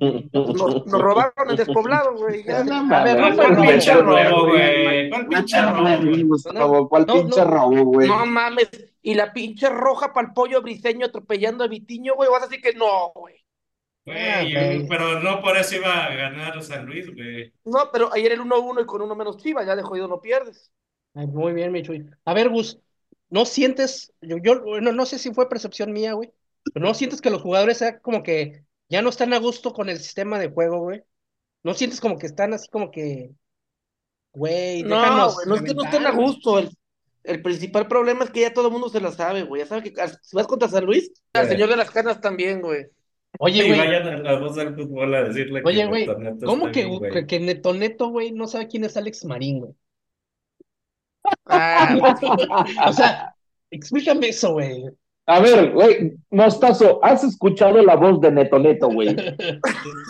Nos, nos robaron el despoblado, güey. ya. No A ver, no mames, fue ¿cuál robo, pinche güey. robo, güey? ¿Cuál pinche robo? Gustavo, ¿cuál No, pinche no. robo, güey? No mames. Y la pinche roja para el pollo briseño atropellando a Vitiño, güey. Vas a decir que no, güey. Güey, Ah, pero no por eso iba a ganar San Luis, güey. No, pero ayer el 1-1 y con uno menos chiva, ya de jodido no pierdes. Ay, muy bien, mi Chuy. A ver, Gus, ¿no sientes, yo, yo no, no sé si fue percepción mía, güey, pero no sientes que los jugadores sea como que ya no están a gusto con el sistema de juego, güey? ¿No sientes como que están así como que, güey, No, déjanos güey, no es que no estén a gusto. El, el principal problema es que ya todo el mundo se la sabe, güey. Ya sabe que si vas contra San Luis, al Sí. señor de las canas también, güey. Oye, Y güey, vayan a la voz del fútbol a decirle oye, que güey, ¿cómo que, bien, güey. que, que Neto Neto, güey, no sabe quién es Alex Marín, güey? Ah, O sea, explícame eso, güey. A ver, güey, Mostazo, ¿has escuchado la voz de Neto Neto, güey?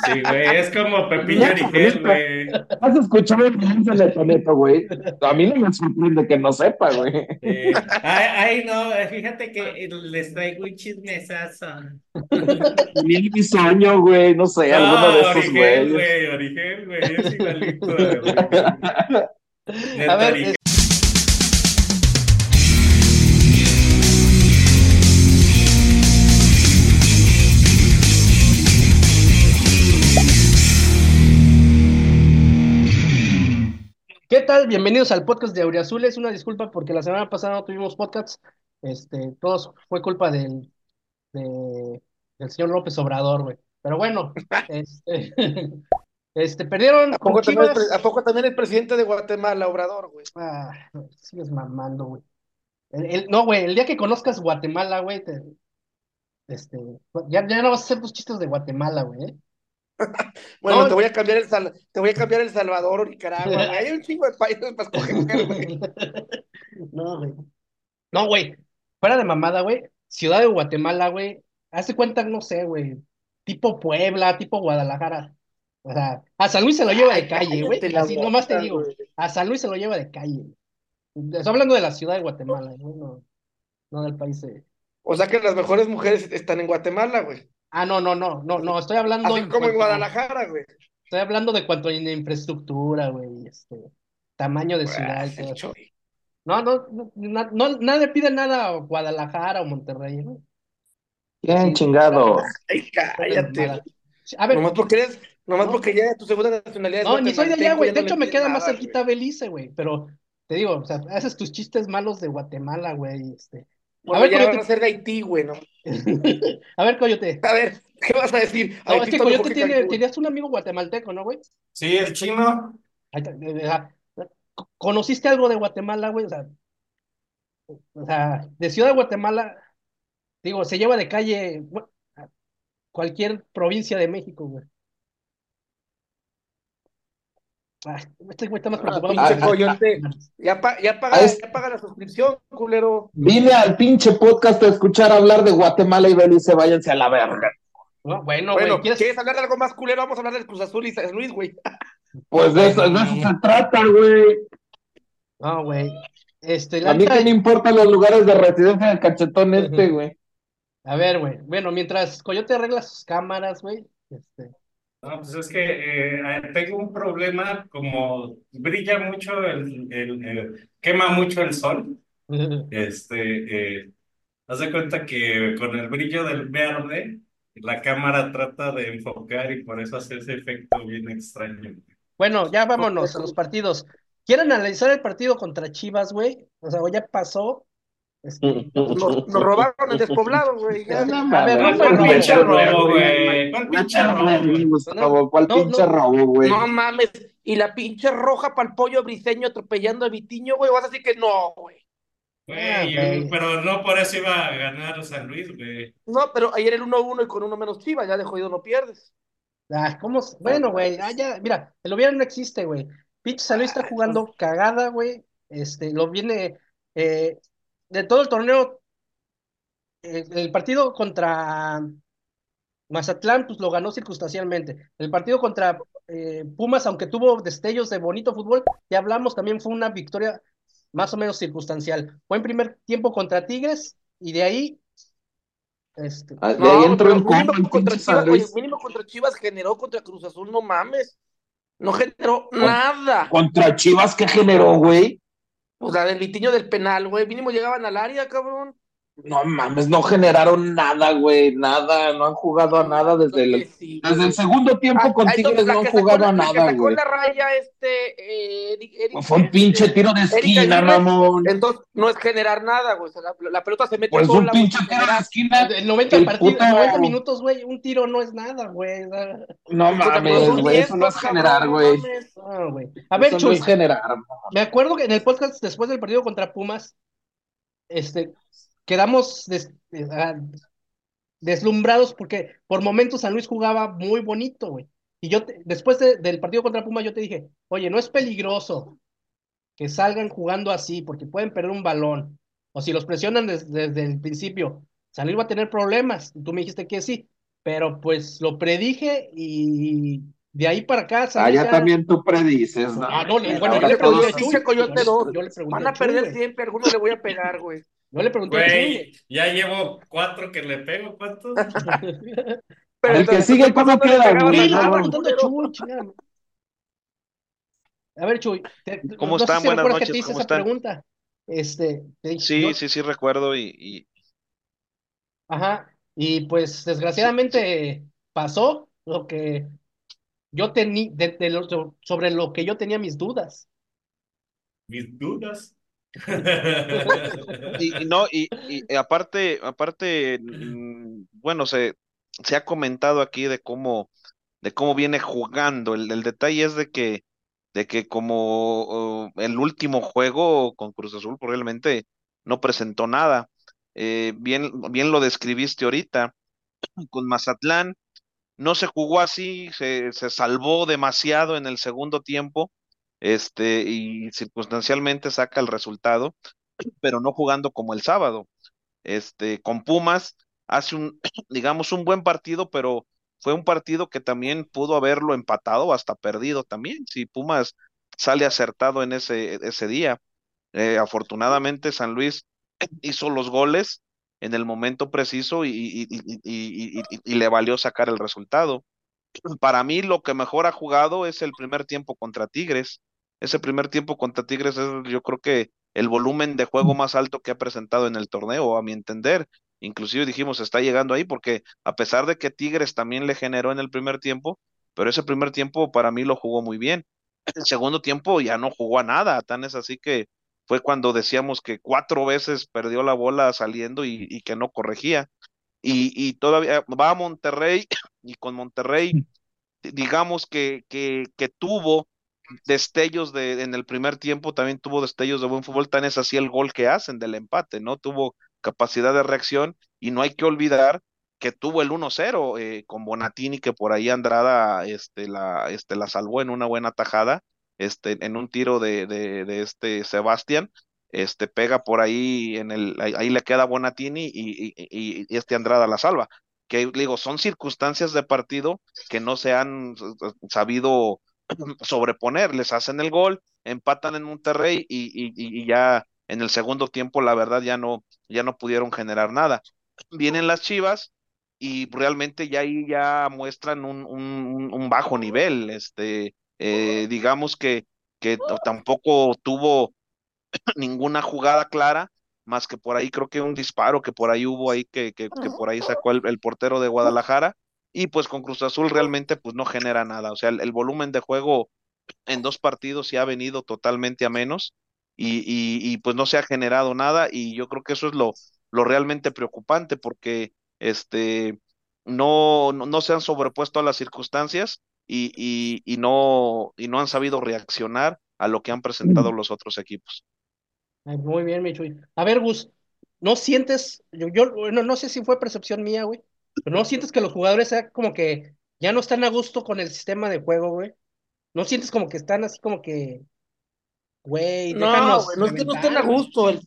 Sí, güey, es como Pepillo Origel, güey. ¿Has escuchado la voz de Neto Neto, güey? A mí no me sorprende que no sepa, güey. Eh, ay, ay, no, fíjate que les traigo un chismesazo. Ni mi sueño, güey, no sé, alguno de No, esos Origel, güeyes. güey, Origel, güey, es igualito. güey. A ver, Origel. ¿Qué tal? Bienvenidos al podcast de Auriazules. Una disculpa porque la semana pasada no tuvimos podcast. Este, todos fue culpa del, de- del señor López Obrador, güey. Pero bueno, este, este, perdieron ¿A poco, también es, Chivas. pre- ¿A poco también es presidente de Guatemala, Obrador, güey? Ah, sigues mamando, güey. El- el- no, güey, el día que conozcas Guatemala, güey, te- este, ya, ya no vas a hacer tus chistes de Guatemala, güey. ¿Eh? Bueno, No. te voy a cambiar el Sal- te voy a cambiar El Salvador o Nicaragua, güey. Hay un chingo de países para escoger, güey. No, güey. No, güey. Fuera de mamada, güey. Ciudad de Guatemala, güey. Hace cuenta, no sé, güey. Tipo Puebla, tipo Guadalajara. O sea, a San Luis se lo lleva de Ay, calle, güey. Así nomás te boca, digo. güey. A San Luis se lo lleva de calle. Estoy hablando de la ciudad de Guatemala, güey, no, no del país de. O sea que las mejores mujeres están en Guatemala, güey. Ah, no, no, no, no, no. Estoy hablando Así en como en Guadalajara, güey. Estoy hablando de cuanto a infraestructura, güey. Este, tamaño de ciudad y todo eso. No, no, no, no, nadie pide nada a Guadalajara o Monterrey, ¿no? Bien chingado. Ay, cállate. A ver, Nomás porque eres, nomás No. porque ya tu segunda nacionalidad es no, ni soy de allá, güey. De hecho, me queda más cerquita güey. Belice, güey. Pero te digo, o sea, haces tus chistes malos de Guatemala, güey. Este. A ver, ya van a Coyote. ser de Haití, güey, ¿no? A ver, Coyote. A ver, ¿qué vas a decir? No, Haití es que Coyote tiene, tenías un amigo guatemalteco, ¿no, güey? Sí, el chino. Ahí está, ¿Conociste algo de Guatemala, güey? O sea, o sea, de Ciudad de Guatemala, digo, se lleva de calle cualquier provincia de México, güey. Ah, este güey está más Ah, preocupado pinche por- coyote. Ya, pa- ya, paga, Ah, es- ya paga la suscripción, culero. Vine al pinche podcast a escuchar hablar de Guatemala y Belice, váyanse a la verga. No, bueno, Bueno, güey, ¿quieres? ¿quieres hablar de algo más culero? Vamos a hablar del Cruz Azul y San Luis, güey. Pues de eso, de eso se trata, güey. No, güey. Este, la A mí que me importan los lugares de residencia del cachetón este, güey. A ver, güey. Bueno, mientras Coyote arregla sus cámaras, güey. Este, No, pues es que eh, tengo un problema, como brilla mucho el, el- el- quema mucho el sol, este, eh, haz de cuenta que con el brillo del verde, la cámara trata de enfocar y por eso hace ese efecto bien extraño. Bueno, ya vámonos a los partidos. ¿Quieren analizar el partido contra Chivas, güey? O sea, ya pasó. Este, Nos, nos robaron el despoblado, güey. ya. No A ver, no mames, fue ¿Cuál robo, pinche robo, güey? ¿Cuál pinche robo? Gustavo, ¿cuál No, pinche no. robo, güey? No mames. Y la pinche roja para el pollo briseño atropellando a Vitiño, güey. Vas a decir que no, güey. Güey, Ah, güey. pero no por eso iba a ganar San Luis, güey. No, pero ayer el 1-1 y con uno menos chiva, ya de jodido no pierdes. ah, ¿cómo? Bueno, güey, ah, ya, mira, el hubiera no existe, güey. Pinche San Luis está jugando cagada, güey. Este, lo viene, eh, de todo el torneo, eh, el partido contra Mazatlán, pues lo ganó circunstancialmente. El partido contra eh, Pumas, aunque tuvo destellos de bonito fútbol, ya hablamos, también fue una victoria más o menos circunstancial. Buen primer tiempo contra Tigres y de ahí Este, Ah, De No, ahí entró en mínimo contra Chivas, oye, mínimo contra Chivas generó contra Cruz Azul, no mames. No generó Con- nada. Contra Chivas, ¿qué generó, güey? Pues la del Vitiño del penal, güey. Mínimo llegaban al área, cabrón. No mames, no generaron nada, güey, nada, no han jugado a nada desde el, sí, desde el segundo tiempo Ah, con Tigres no han jugado a nada, güey. la raya, este, eh, Eric- Eric- Fue un pinche este, tiro de Erika esquina, Aguirre. mamón. Entonces, no es generar nada, güey. O sea, la, la pelota se mete Pues sola, un güey, pinche tiro de esquina. el 90 El partidos, puto- 90 minutos, güey, un tiro no es nada, güey. No mames, güey, eso no 10, es generar, güey. no. A ver, Eso no es generar. me acuerdo que en el podcast después del partido contra Pumas, este, quedamos des- eh, ah, deslumbrados porque por momentos San Luis jugaba muy bonito, güey. Y yo, después de- del partido contra Pumas, yo te dije, oye, no es peligroso que salgan jugando así porque pueden perder un balón. O si los presionan des- desde el principio, San Luis va a tener problemas. Y tú me dijiste que sí, pero pues lo predije y de ahí para acá Allá ya- también tú predices, ¿no? Ah, no, le- Pero bueno, yo le pregunté a todos- Chuy. pinche Coyote yo le- dos. yo le pregunté Van a a Chuy, perder güey. siempre, a alguno le voy a pegar, güey. Yo le pregunté a Chuy, Güey, ya llevo cuatro que le pego, ¿cuántos? Pero El que sigue, ¿qué ¿cómo? No queda, güey? Sí, a no, a. Chuy. A ver, Chuy, te- ¿Cómo no sé están? si Buenas recuerdas que noches, te hice ¿cómo esa están? pregunta. Este, te Sí, yo- sí, sí recuerdo y, y ajá, y pues desgraciadamente pasó lo que yo tenía, de, de lo- sobre lo que yo tenía mis dudas. Mis dudas. y, y no, y, y aparte, aparte, mm, bueno, se, se ha comentado aquí de cómo, de cómo viene jugando. El, el detalle es de que, de que como oh, el último juego con Cruz Azul probablemente no presentó nada. Eh, bien, bien lo describiste ahorita, con Mazatlán, no se jugó así, se, se salvó demasiado en el segundo tiempo, este, y circunstancialmente saca el resultado, pero no jugando como el sábado. Este, con Pumas hace un, digamos, un buen partido, pero fue un partido que también pudo haberlo empatado hasta perdido también, si Pumas sale acertado en ese, ese día. Eh, afortunadamente San Luis hizo los goles en el momento preciso y, y, y, y, le valió sacar el resultado. Para mí lo que mejor ha jugado es el primer tiempo contra Tigres. Ese primer tiempo contra Tigres es yo creo que el volumen de juego más alto que ha presentado en el torneo, a mi entender. Inclusive dijimos, está llegando ahí porque a pesar de que Tigres también le generó en el primer tiempo, pero ese primer tiempo para mí lo jugó muy bien. El segundo tiempo ya no jugó a nada, tan es así que fue cuando decíamos que cuatro veces perdió la bola saliendo y, y que no corregía. Y, y, todavía va a Monterrey y con Monterrey, digamos que, que, que tuvo destellos de, en el primer tiempo, también tuvo destellos de buen fútbol, tan es así el gol que hacen del empate, ¿no? Tuvo capacidad de reacción y no hay que olvidar que tuvo el 1-0 eh, con Bonatini, que por ahí Andrada este, la, este, la salvó en una buena tajada, este, en un tiro de, de, de este Sebastián, este pega por ahí en el ahí, le queda Bonatini y, y, y, y, este Andrada la salva. Que digo son circunstancias de partido que no se han sabido sobreponer. Les hacen el gol empatan en Monterrey y, ya en el segundo tiempo la verdad ya no ya no pudieron generar nada. Vienen las Chivas y realmente ya ahí ya muestran un, un bajo nivel este eh, digamos que que tampoco tuvo ninguna jugada clara, más que por ahí creo que un disparo que por ahí hubo ahí que, que, por ahí sacó el, portero de Guadalajara, y pues con Cruz Azul realmente pues no genera nada, o sea, el, volumen de juego en dos partidos se ha venido totalmente a menos, y, y, y, pues no se ha generado nada, y yo creo que eso es lo, lo realmente preocupante, porque este no, no, no se han sobrepuesto a las circunstancias y, y, y, no, y no han sabido reaccionar a lo que han presentado los otros equipos. Muy bien, Michuy. A ver, Gus, ¿no sientes, yo, yo no, no sé si fue percepción mía, güey, pero no sientes que los jugadores sea como que ya no están a gusto con el sistema de juego, güey? ¿No sientes como que están así como que, güey, no, güey, no es que no estén a gusto, el,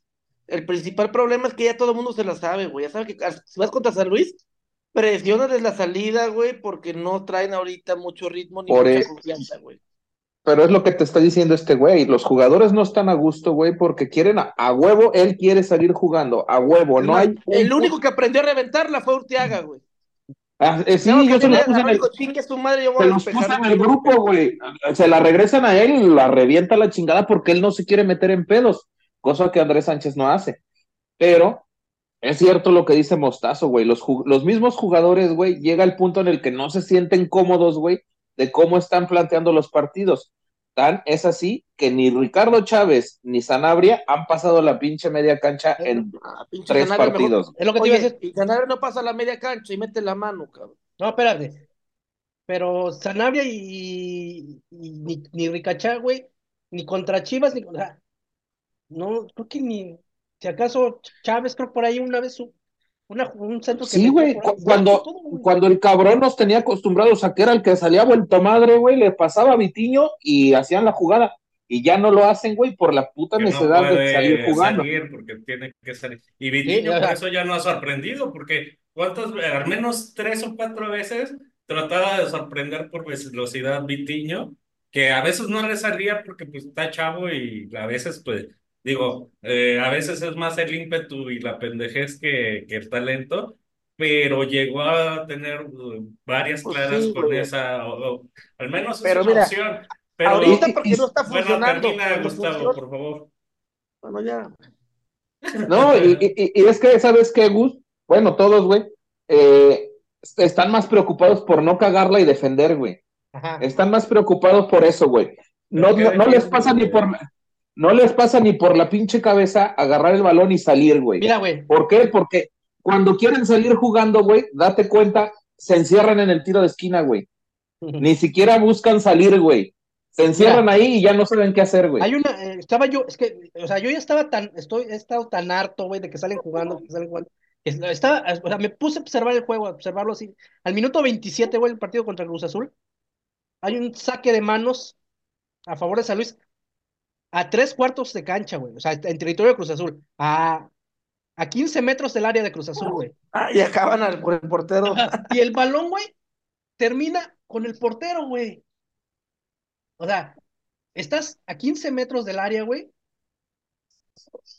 el, principal problema es que ya todo el mundo se la sabe, güey, ya sabe que si vas contra San Luis, presiona desde la salida, güey, porque no traen ahorita mucho ritmo ni Por mucha el... confianza, güey. pero es lo que te está diciendo este güey. Los jugadores no están a gusto, güey, porque quieren a, a huevo, él quiere salir jugando, a huevo. No hay. El único que aprendió a reventarla fue Urteaga, güey. Ah, eh, sí, yo se los tener- puse en el, digo, chingue su madre, yo voy se a los despejar puse en un el tiro". grupo, güey. Se la regresan a él y la revienta la chingada porque él no se quiere meter en pedos, cosa que Andrés Sánchez no hace. Pero es cierto lo que dice Mostazo, güey. Los, los mismos jugadores, güey, llega el punto en el que no se sienten cómodos, güey, de cómo están planteando los partidos. Tan es así que ni Ricardo Chávez ni Sanabria han pasado la pinche media cancha en Ah, tres Sanabria, mejor- partidos. Es lo que te iba a Oye, decir. y Sanabria no pasa la media cancha y mete la mano, cabrón. No, espérate. Pero Sanabria y, y ni, ni Ricachá, güey, ni contra Chivas, ni sea, no, creo que ni, si acaso Chávez, creo por ahí una vez su- una, un centro que Sí, güey, cuando, cuando el cabrón nos tenía acostumbrados a que era el que salía vuelto madre, güey, le pasaba a Vitiño y hacían la jugada. Y ya no lo hacen, güey, por la puta que no necesidad de salir jugando. salir porque tiene que salir. Y Vitiño por eso ya no ha sorprendido, porque cuántas, al menos tres o cuatro veces trataba de sorprender por velocidad Vitiño, que a veces no le salía porque pues está chavo y a veces pues digo, eh, a veces es más el ímpetu y la pendejez que, que el talento, pero llegó a tener uh, varias Pues claras sí, con güey. esa, o- o- al menos es Pero una mira, opción. Pero, Ahorita porque no está bueno, funcionando. termina cuando Gustavo, funciona- por favor. Bueno, ya. No, y, y- y es que, ¿sabes qué, Gus? Bueno, todos, güey, eh, están más preocupados por no cagarla y defender, güey. Ajá. Están más preocupados por eso, güey. No, Pero no, qué no les pasa ni por, no les pasa ni por la pinche cabeza agarrar el balón y salir, güey. Mira, güey, ¿Por qué? Porque cuando quieren salir jugando, güey, date cuenta, se encierran en el tiro de esquina, güey. Ni siquiera buscan salir, güey. Se encierran ahí y ya no saben qué hacer, güey. Hay una, eh, estaba yo, es que, o sea, yo ya estaba tan, estoy, he estado tan harto, güey, de que salen jugando, que salen jugando. Es- Estaba, o sea, me puse a observar el juego, a observarlo así. Al minuto 27, güey, el partido contra Cruz Azul, hay un saque de manos a favor de San Luis a tres cuartos de cancha, güey, o sea, en territorio de Cruz Azul, a, a 15 metros del área de Cruz Azul, güey. Ah, y acaban al, por el portero. Ajá, Y el balón, güey, termina con el portero, güey. O sea, estás a 15 metros del área, güey.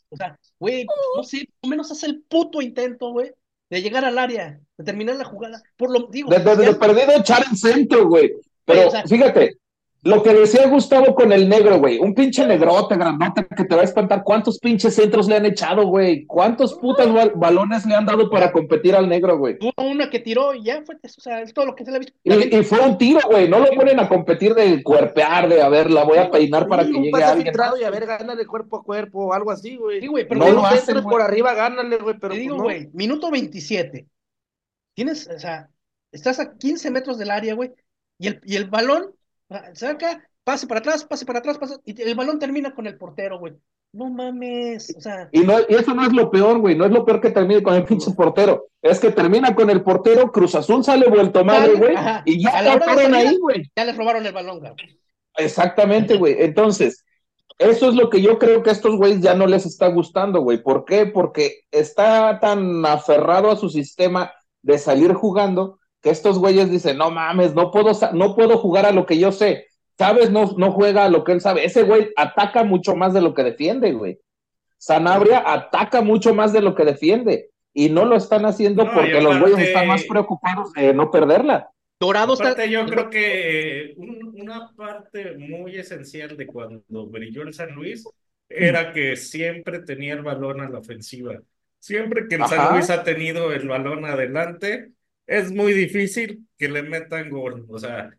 O sea, güey, no sé, por lo menos haz el puto intento, güey, de llegar al área, de terminar la jugada. Por lo digo, De, de- de perdido echar el centro, güey. Pero Oye, o sea- fíjate, lo que decía Gustavo con el negro, güey. Un pinche negrote, grandote, que te va a espantar. ¿Cuántos pinches centros le han echado, güey? ¿Cuántos putas bal- balones le han dado para competir al negro, güey? tuvo una que tiró y ya fue, o sea, es todo lo que se le ha visto. Y, fue un tiro, güey. No lo ponen a competir de cuerpear, de a ver, la voy a peinar para Sí, que un llegue pase alguien. filtrado y a ver, gánale cuerpo a cuerpo o algo así, güey. Sí, güey, pero No lo hacen, güey. por arriba, gánale, güey, pero te digo, pues no. güey, minuto 27. Tienes, o sea, estás a 15 metros del área, güey, y el, y el balón saca, pase para atrás, pase para atrás, pase, y el balón termina con el portero, güey. No mames, o sea, Y, no, y eso no es lo peor, güey. No es lo peor que termine con el pinche portero. Es que termina con el portero, Cruz Azul sale vuelto madre, güey. Y ya acabaron ahí, güey. ya les robaron el balón, güey. Exactamente, güey. Entonces, eso es lo que yo creo que a estos güeyes ya no les está gustando, güey. ¿Por qué? Porque está tan aferrado a su sistema de salir jugando que estos güeyes dicen, no mames, no puedo, no puedo jugar a lo que yo sé. Sabes, no, no juega a lo que él sabe. Ese güey ataca mucho más de lo que defiende, güey. Sanabria ataca mucho más de lo que defiende. Y no lo están haciendo No, porque los güeyes están más preocupados de no perderla. Dorado está. Yo creo que eh, un- una parte muy esencial de cuando brilló el San Luis era que siempre tenía el balón a la ofensiva. Siempre que el San. Luis ha tenido el balón adelante, es muy difícil que le metan gol. O sea,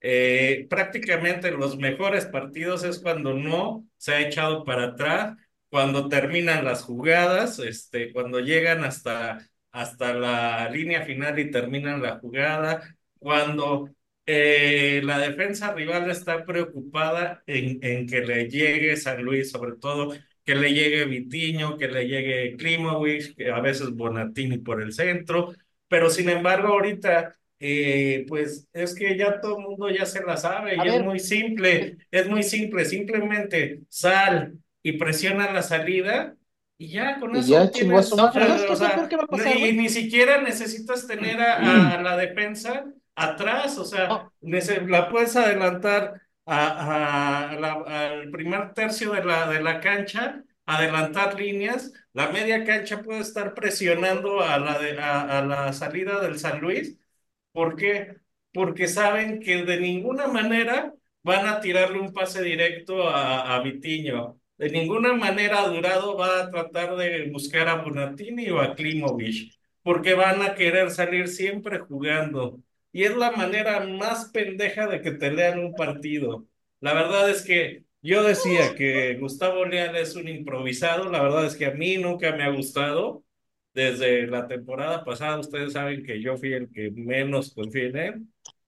eh, prácticamente los mejores partidos es cuando no se ha echado para atrás, cuando terminan las jugadas, este, cuando llegan hasta, hasta la línea final y terminan la jugada cuando eh, la defensa rival está preocupada en, en que le llegue San Luis, sobre todo que le llegue Vitiño, que le llegue Klimovic, que a veces Bonatini por el centro, pero sin embargo ahorita eh, pues es que ya todo el mundo ya se la sabe A y es muy simple, es muy simple, simplemente sal y presiona la salida y ya con Y eso ya tienes, No, o ¿sabes qué es sea, lo peor que va a pasar, y ni siquiera necesitas tener a, a la defensa atrás, o sea, No. nece- la puedes adelantar a, a la- al primer tercio de la, de la cancha, adelantar líneas. La media cancha puede estar presionando a la, a, la salida del San Luis. ¿Por qué? Porque saben que de ninguna manera van a tirarle un pase directo a, a Vitinho. De ninguna manera Durado va a tratar de buscar a Bonatini o a Klimovic, porque van a querer salir siempre jugando. Y es la manera más pendeja de que te lean un partido. La verdad es que yo decía que Gustavo Leal es un improvisado, la verdad es que a mí nunca me ha gustado. Desde la temporada pasada, ustedes saben que yo fui el que menos confié en él.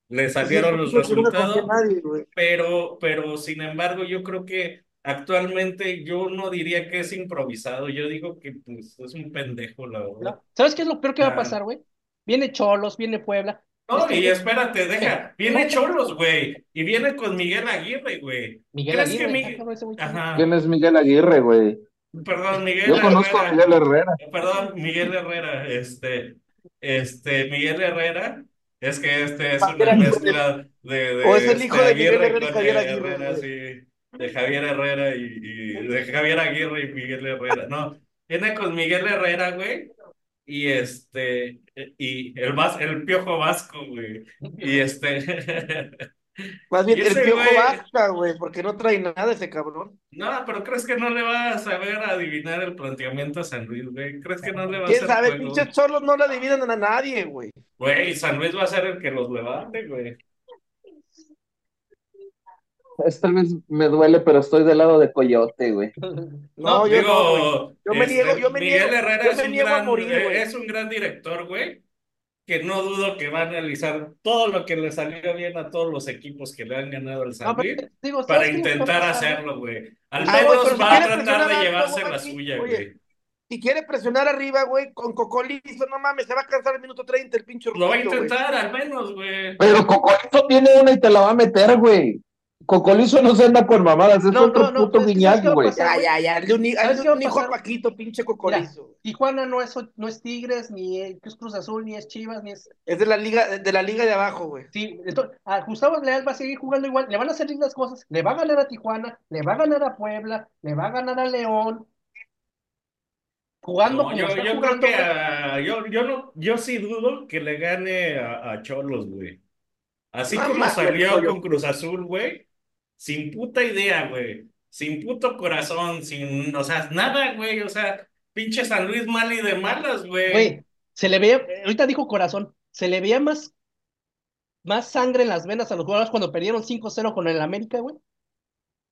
Le salieron los no resultados, nadie, pero, pero sin embargo, yo creo que actualmente yo no diría que es improvisado, yo digo que pues, es un pendejo, la verdad. ¿Sabes qué es lo peor que va a Ah. pasar, güey? Viene Cholos, viene Puebla. No, Este, y espérate, deja, viene Cholos, güey, y viene con Miguel Aguirre, güey. Miguel ¿Crees Aguirre. que Miguel... Ajá, ¿Quién es Miguel Aguirre, güey? perdón, Miguel Yo conozco a Herrera. Miguel Herrera. Perdón, Miguel Herrera, este, este, Miguel Herrera, es que este es Ah, una mezcla de, de O es el este, hijo de Miguel Aguirre Herrera y con Javier Aguirre, Herrera, sí, de Javier Herrera y, y de Javier Aguirre y Miguel Herrera, no, viene con Miguel Herrera, güey, y este, y el vas, el Piojo Vasco, güey, y este, Más bien el piojo güey- vasca, güey, porque no trae nada ese cabrón. no, pero ¿crees que no le va a saber adivinar el planteamiento a San Luis, güey? ¿Crees que no le va a ¿Quién sabe? Pinches cholos no le adivinen a nadie, güey. Güey, San Luis va a ser el que los levante, güey. Esta vez me duele, pero estoy del lado de Coyote, güey. No, yo digo, no, güey. Yo me este, niego, yo me Miguel niego, Herrera yo es me un niego a gran, morir, eh, güey. es un gran director, güey, que no dudo que va a analizar todo lo que le salió bien a todos los equipos que le han ganado el San Luis digo, para ¿sabes qué es lo que va a intentar hacerlo, güey. Al Ah, güey, menos si va a tratar de llevarse la aquí, suya, oye, güey. Si quiere presionar arriba, güey, con Cocolizo, no mames, se va a cansar el minuto 30 el pinche Lo va a güey. intentar, al menos, güey. Pero Cocolizo tiene una y te la va a meter, güey. Cocolizo no se anda con mamadas, es No, otro no, no, puto es que ¿sabes guiñac, güey. Ya, ya, ya, hazle un, ¿Sabes hazle un hijo a? Paquito, pinche Mira, Cocolizo. Tijuana no es, no es Tigres, ni es Cruz Azul, ni es Chivas, ni es. Es de la liga, de la liga de abajo, güey. Sí, entonces, a Gustavo Leal va a seguir jugando igual, le van a salir las cosas, le va a ganar a Tijuana, le va a ganar a Puebla, le va a ganar a León, jugando No, como yo, está yo creo que a- yo, yo no, yo sí dudo que le gane a, a Cholos, güey. Así No como salió con Cruz Azul, güey, sin puta idea, güey, sin puto corazón, sin, o sea, nada, güey, o sea, pinche San Luis mal y de malas, güey. Güey, se le veía, ahorita dijo corazón, se le veía más, más sangre en las venas a los jugadores cuando perdieron 5-0 con el América, güey,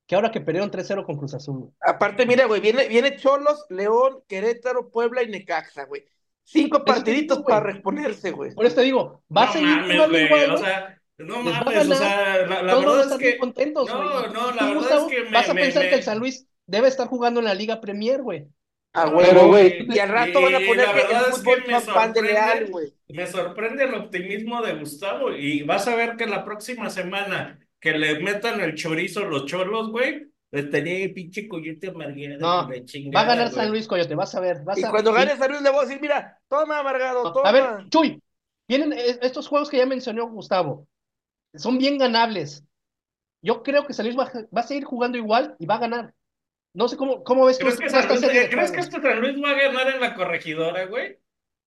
que ahora que perdieron 3-0 con Cruz Azul, güey. Aparte, mira, güey, viene, viene Cholos, León, Querétaro, Puebla y Necaxa, güey. Cinco partiditos para reponerse, güey. Por eso te digo, va a No seguir mames, güey, igual, o güey. sea, no Les va a mames, o sea, la, la Todos van a verdad es que, contentos, no, güey. no, la verdad Gustavo, es que me, vas a me, pensar que el San Luis debe estar jugando en la Liga Premier, güey. Ah, güey. Pero, güey, Y al rato van a poner la el verdad es que me champán de Leal, sorprende, güey. me sorprende el optimismo de Gustavo y vas a ver que la próxima semana que le metan el chorizo los cholos, güey, les tenía el pinche coyote amarguero No, Va a ganar. San Luis, Coyote, vas a ver. Vas Y a... cuando gane San Luis le voy a decir, mira, toma, amargado, no, toma. A ver, Chuy, vienen eh, estos juegos que ya mencionó Gustavo. Son bien ganables. Yo creo que San Luis va, a- va a seguir jugando igual y va a ganar. No sé cómo, cómo ves ¿Crees que, San Luis, ¿crees que este San Luis va a ganar en la corregidora, güey?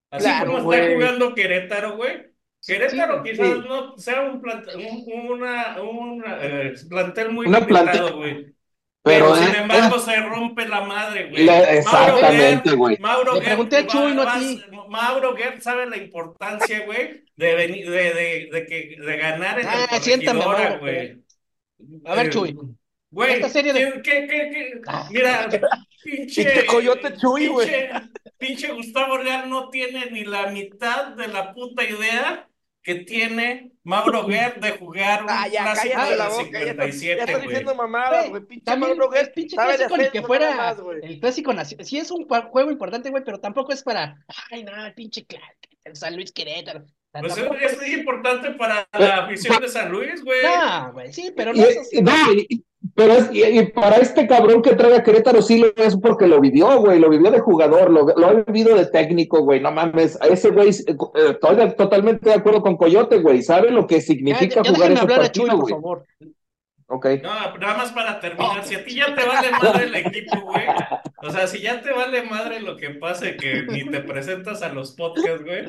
Así Claro, como está güey. jugando Querétaro, güey. Querétaro sí, quizás sí. no sea un, plant- un, una, un eh, plantel muy Una limitado, güey. Pero, Pero, sin eh, embargo se rompe la madre, güey. Mauro exactamente, güey. Mauro Le Guerra pregunté a Chuy, no a ti. Mauro Guerra sabe la importancia, güey, de, venir, de, de, de, que, de ganar en la Ah, Mauro, güey. A ver, Eh, Chuy. Güey, Esta serie de- ¿qué, qué, qué? Ah. Mira, pinche, Pinche coyote Chuy, güey. pinche, pinche Gustavo Leal no tiene ni la mitad de la puta idea que tiene Mauro Guerra de jugar un Ah, ya, clásico de la la boca, ya está, ya 57, está güey. diciendo mamadas, Güey. Pinche también Mauro el Guerra pinche clásico ni que fuera más, el clásico nacional. Sí es un juego importante, güey, pero tampoco es para, ay, no, el pinche el San Luis Querétaro. Pues es, tampoco es muy importante para la afición de San Luis, güey. No, güey, sí, pero Y- no es así. no, y- pero es, y, y para este cabrón que trae a Querétaro sí lo es porque lo vivió, güey, lo vivió de jugador, lo, lo ha vivido de técnico, güey, no mames, a ese güey, eh, estoy de- totalmente de acuerdo con Coyote, güey, sabe lo que Ya, significa ya jugar ese hablar a Chuy, partido, por güey. favor. Ok. No, nada más para terminar, si a ti ya te vale madre el equipo, güey. O sea, si ya te vale madre lo que pase, que ni te presentas a los podcasts, güey.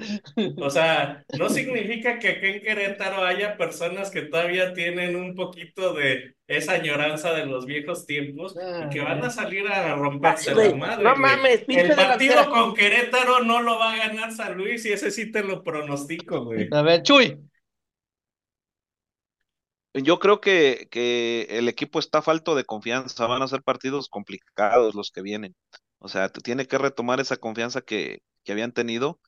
O sea, no significa que aquí en Querétaro haya personas que todavía tienen un poquito de esa añoranza de los viejos tiempos y que van a salir a romperse la madre, no mames, El partido con Querétaro no lo va a ganar San Luis y ese sí te lo pronostico, güey. A ver, Chuy. Yo creo que, que el equipo está falto de confianza, van a ser partidos complicados los que vienen. O sea, tiene que retomar esa confianza que, que habían tenido.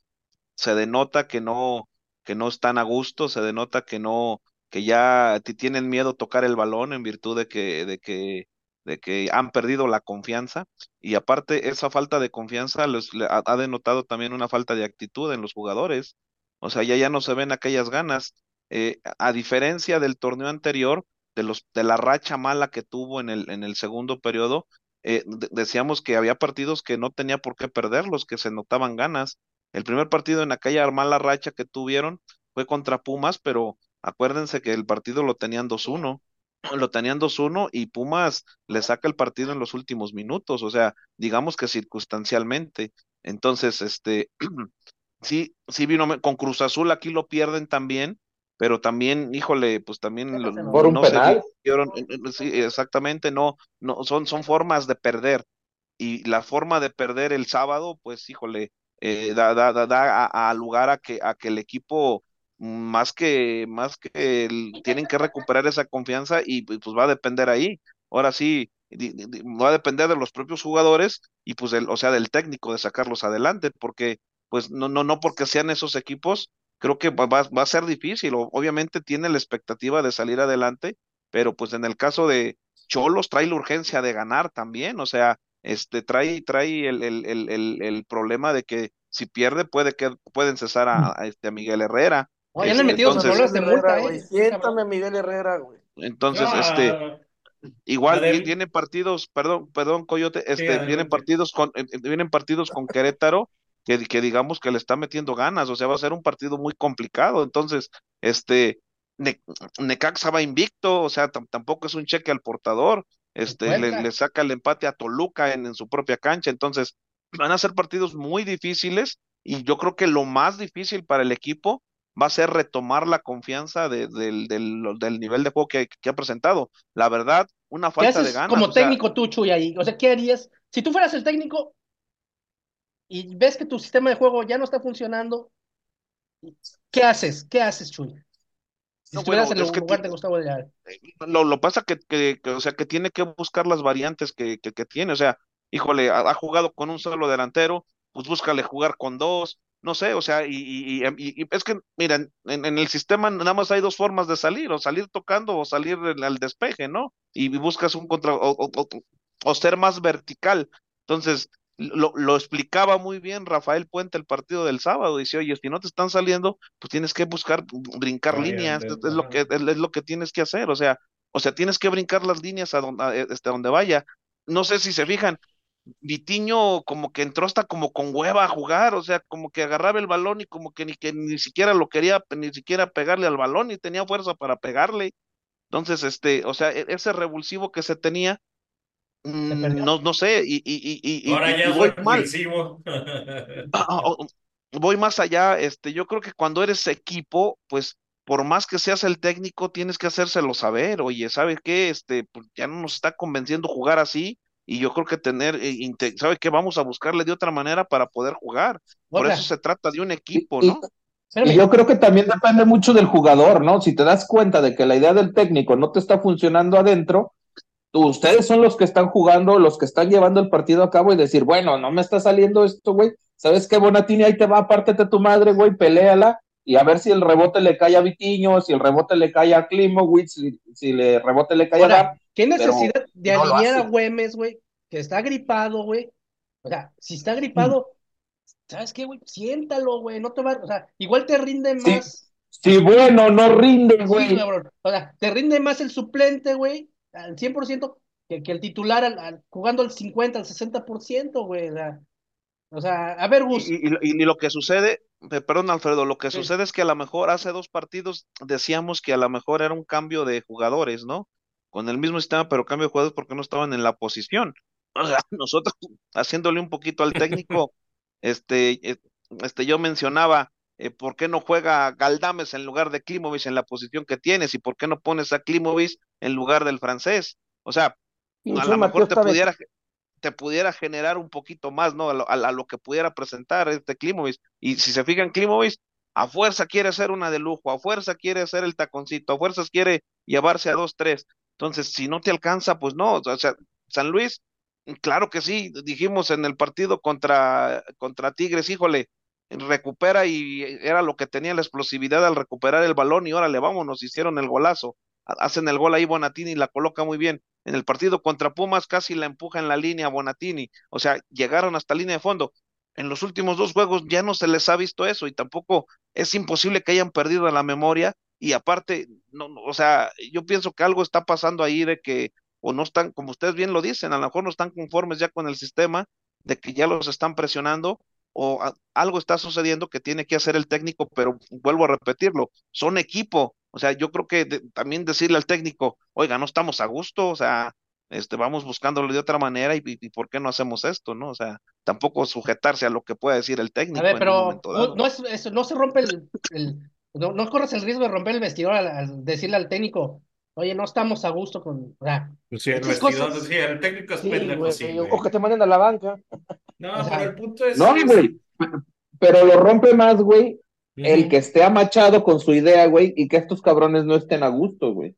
Se denota que no, que no están a gusto, se denota que no, que ya ti- tienen miedo a tocar el balón en virtud de que, de que, de que han perdido la confianza. Y aparte, esa falta de confianza ha, ha denotado también una falta de actitud en los jugadores. O sea, ya, ya no se ven aquellas ganas. Eh, a diferencia del torneo anterior, de los, de la racha mala que tuvo en el, en el segundo periodo, eh, de- decíamos que había partidos que no tenía por qué perderlos, que se notaban ganas. El primer partido en aquella mala racha que tuvieron fue contra Pumas, pero acuérdense que el partido lo tenían 2-1, lo tenían 2-1 y Pumas le saca el partido en los últimos minutos, o sea, digamos que circunstancialmente. Entonces, este, sí, sí vino con Cruz Azul, aquí lo pierden también, pero también, híjole, pues también Por un no se penal. eh, eh, sí, exactamente, no, no, son, son formas de perder y la forma de perder el sábado, pues híjole, eh, da, da, da, da a, a lugar a que, a que el equipo más que, más que el- tienen que recuperar esa confianza y pues va a depender ahí. Ahora sí, va a depender de los propios jugadores y pues del, o sea, del técnico de sacarlos adelante, porque pues no, no, no porque sean esos equipos, creo que va, va va a ser difícil. o- Obviamente tiene la expectativa de salir adelante, pero pues en el caso de Cholos trae la urgencia de ganar también, o sea, este trae, trae el, el, el, el, el problema de que si pierde puede que pueden cesar a, a este a Miguel Herrera. Ya le han Este, metido entonces, problemas de Miguel multa, Herrera, güey. ¿eh? Siéntame, Miguel Herrera, güey. entonces, este, igual viene partidos, perdón, perdón, Coyote, este, vienen partidos con, eh, eh, vienen partidos con Querétaro que, que digamos que le está metiendo ganas, o sea, va a ser un partido muy complicado. Entonces, este, Ne- Necaxa va invicto, o sea, tam- tampoco es un cheque al portador, este, le, saca el empate a Toluca en, en su propia cancha, entonces van a ser partidos muy difíciles y yo creo que lo más difícil para el equipo va a ser retomar la confianza de- del, del, del nivel de juego que, que ha presentado. La verdad, una ¿Qué falta de ganas. como sea, técnico tú, Chuy, ahí? O sea, ¿qué harías? Si tú fueras el técnico y ves que tu sistema de juego ya no está funcionando, ¿qué haces? ¿Qué haces, Chuy? Si No, estuvieras bueno, en el lugar de Gustavo Leal. Lo, lo pasa que, que, que, o sea, que tiene que buscar las variantes que, que, que tiene. O sea, híjole, ha, ha jugado con un solo delantero, pues búscale jugar con dos, no sé, o sea, y, y, y- y- y es que, miren, en, en el sistema nada más hay dos formas de salir, o salir tocando o salir al despeje, ¿no? Y buscas un contra, o, o- o- o ser más vertical. Entonces, lo, lo explicaba muy bien Rafael Puente el partido del sábado, dice, oye, si no te están saliendo, pues tienes que buscar brincar líneas, es, es lo que, es, es lo que tienes que hacer, o sea, o sea, tienes que brincar las líneas a donde, a, este, a donde vaya. No sé si se fijan, Vitiño como que entró hasta como con hueva a jugar, o sea, como que agarraba el balón y como que ni que ni siquiera lo quería, ni siquiera pegarle al balón, ni tenía fuerza para pegarle. Entonces, este, o sea, e- ese revulsivo que se tenía. No, no sé, y, y, y, y, y- Ahora y ya es voy mal. Ah, ah, oh, voy más allá, este, yo creo que cuando eres equipo, pues por más que seas el técnico, tienes que hacérselo saber, oye, ¿sabe qué? Este, pues, ya no nos está convenciendo jugar así, y yo creo que tener, eh, inte- ¿sabe qué? Vamos a buscarle de otra manera para poder jugar. Por eso se trata de un equipo, ¿no? Y yo creo que también depende mucho del jugador, ¿no? Si te das cuenta de que la idea del técnico no te está funcionando adentro, ustedes son los que están jugando, los que están llevando el partido a cabo y decir, bueno, no me está saliendo esto, güey. ¿Sabes qué, Bonatini? Ahí te va, apártate tu madre, güey, peléala y a ver si el rebote le cae a Vitiño, si el rebote le cae a Klimowicz, si, si el rebote le cae a Ahora, Dar. ¿qué necesidad de no alinear a. Güemes, güey? Que está gripado, güey. O sea, si está gripado, ¿sabes qué, güey? Siéntalo, güey. No te va, o sea, igual te rinde Sí, más. Sí, bueno, no rinde, Sí, güey. cabrón. O sea, te rinde más el suplente, güey, al 100% que, que el titular al- al- jugando al 50, al 60%, güey. O sea, o sea, a ver, Gus. Y, y- y- y lo que sucede, perdón, Alfredo, lo que Sí. sucede es que a lo mejor hace dos partidos decíamos que a lo mejor era un cambio de jugadores, ¿no? con el mismo sistema, pero cambio de jugadores porque no estaban en la posición. O sea, nosotros haciéndole un poquito al técnico, este, eh, este, yo mencionaba, eh, ¿por qué no juega Galdames en lugar de Klimovic en la posición que tienes? ¿Y por qué no pones a Klimovic en lugar del francés? O sea, a lo mejor te pudiera, te pudiera generar un poquito más, ¿no? A lo, que pudiera presentar este Klimovic. Y si se fijan, Klimovic a fuerza quiere ser una de lujo, a fuerza quiere ser el taconcito, a fuerzas quiere llevarse a dos, tres. Entonces, si no te alcanza, pues no. O sea, San Luis, claro que sí, dijimos en el partido contra, contra Tigres, híjole, recupera y era lo que tenía la explosividad al recuperar el balón y órale, vámonos, hicieron el golazo. Hacen el gol ahí Bonatini y la coloca muy bien. En el partido contra Pumas casi la empuja en la línea Bonatini. O sea, llegaron hasta línea de fondo. En los últimos dos juegos ya no se les ha visto eso y tampoco es imposible que hayan perdido la memoria y aparte, no, o sea, yo pienso que algo está pasando ahí de que o no están, como ustedes bien lo dicen, a lo mejor no están conformes ya con el sistema, de que ya los están presionando o algo está sucediendo que tiene que hacer el técnico, pero vuelvo a repetirlo, son equipo, o sea, yo creo que también decirle al técnico, oiga, no estamos a gusto, o sea, este, vamos buscándolo de otra manera y, por qué no hacemos esto, ¿no? O sea, tampoco sujetarse a lo que pueda decir el técnico. A ver, pero no, es, eso, no se rompe el, no, no, corres el riesgo de romper el vestidor al, decirle al técnico, oye, no estamos a gusto con. O sea, pues sí, el vestidor, sí, el técnico es pendejo, sí, O que te manden a la banca. No, pero el punto es. No, güey. Pero lo rompe más, güey, el que esté amachado con su idea, güey, y que estos cabrones no estén a gusto, güey.